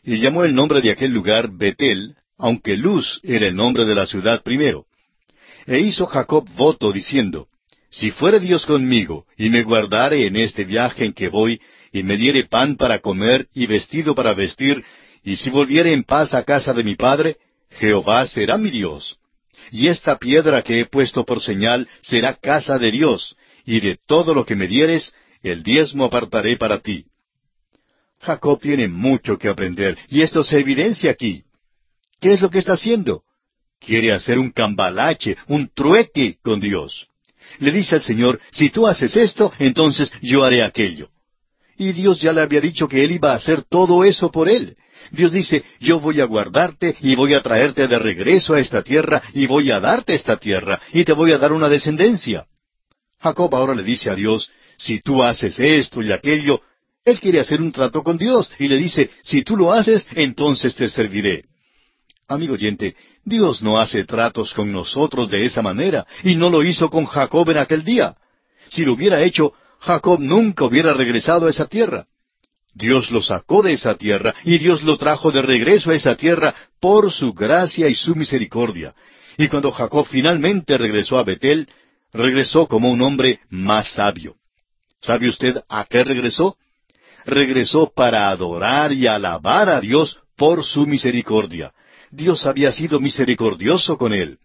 Y llamó el nombre de aquel lugar Betel, aunque Luz era el nombre de la ciudad primero. E hizo Jacob voto diciendo, Si fuere Dios conmigo, y me guardare en este viaje en que voy, y me diere pan para comer y vestido para vestir, y si volviere en paz a casa de mi padre, Jehová será mi Dios. Y esta piedra que he puesto por señal será casa de Dios, y de todo lo que me dieres, el diezmo apartaré para ti. Jacob tiene mucho que aprender, y esto se evidencia aquí. ¿Qué es lo que está haciendo? Quiere hacer un cambalache, un trueque con Dios. Le dice al Señor, si tú haces esto, entonces yo haré aquello. Y Dios ya le había dicho que Él iba a hacer todo eso por Él. Dios dice, yo voy a guardarte y voy a traerte de regreso a esta tierra y voy a darte esta tierra y te voy a dar una descendencia. Jacob ahora le dice a Dios, si tú haces esto y aquello, él quiere hacer un trato con Dios y le dice, si tú lo haces, entonces te serviré. Amigo oyente, Dios no hace tratos con nosotros de esa manera, y no lo hizo con Jacob en aquel día. Si lo hubiera hecho, Jacob nunca hubiera regresado a esa tierra. Dios lo sacó de esa tierra y Dios lo trajo de regreso a esa tierra por su gracia y su misericordia. Y cuando Jacob finalmente regresó a Betel, regresó como un hombre más sabio. ¿Sabe usted a qué regresó? Regresó para adorar y alabar a Dios por su misericordia. Dios había sido misericordioso con él.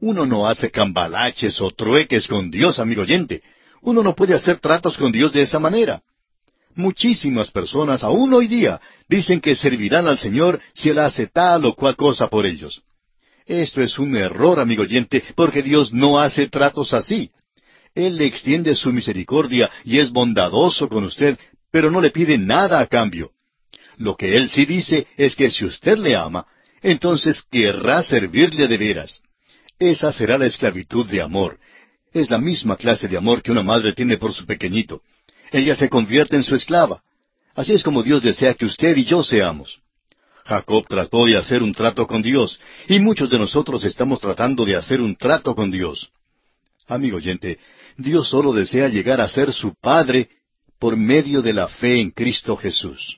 Uno no hace cambalaches o trueques con Dios, amigo oyente. Uno no puede hacer tratos con Dios de esa manera. Muchísimas personas, aún hoy día, dicen que servirán al Señor si Él hace tal o cual cosa por ellos. Esto es un error, amigo oyente, porque Dios no hace tratos así. Él le extiende su misericordia y es bondadoso con usted, pero no le pide nada a cambio. Lo que Él sí dice es que si usted le ama, entonces querrá servirle de veras. Esa será la esclavitud de amor. Es la misma clase de amor que una madre tiene por su pequeñito. Ella se convierte en su esclava. Así es como Dios desea que usted y yo seamos. Jacob trató de hacer un trato con Dios, y muchos de nosotros estamos tratando de hacer un trato con Dios. Amigo oyente, Dios solo desea llegar a ser su Padre por medio de la fe en Cristo Jesús.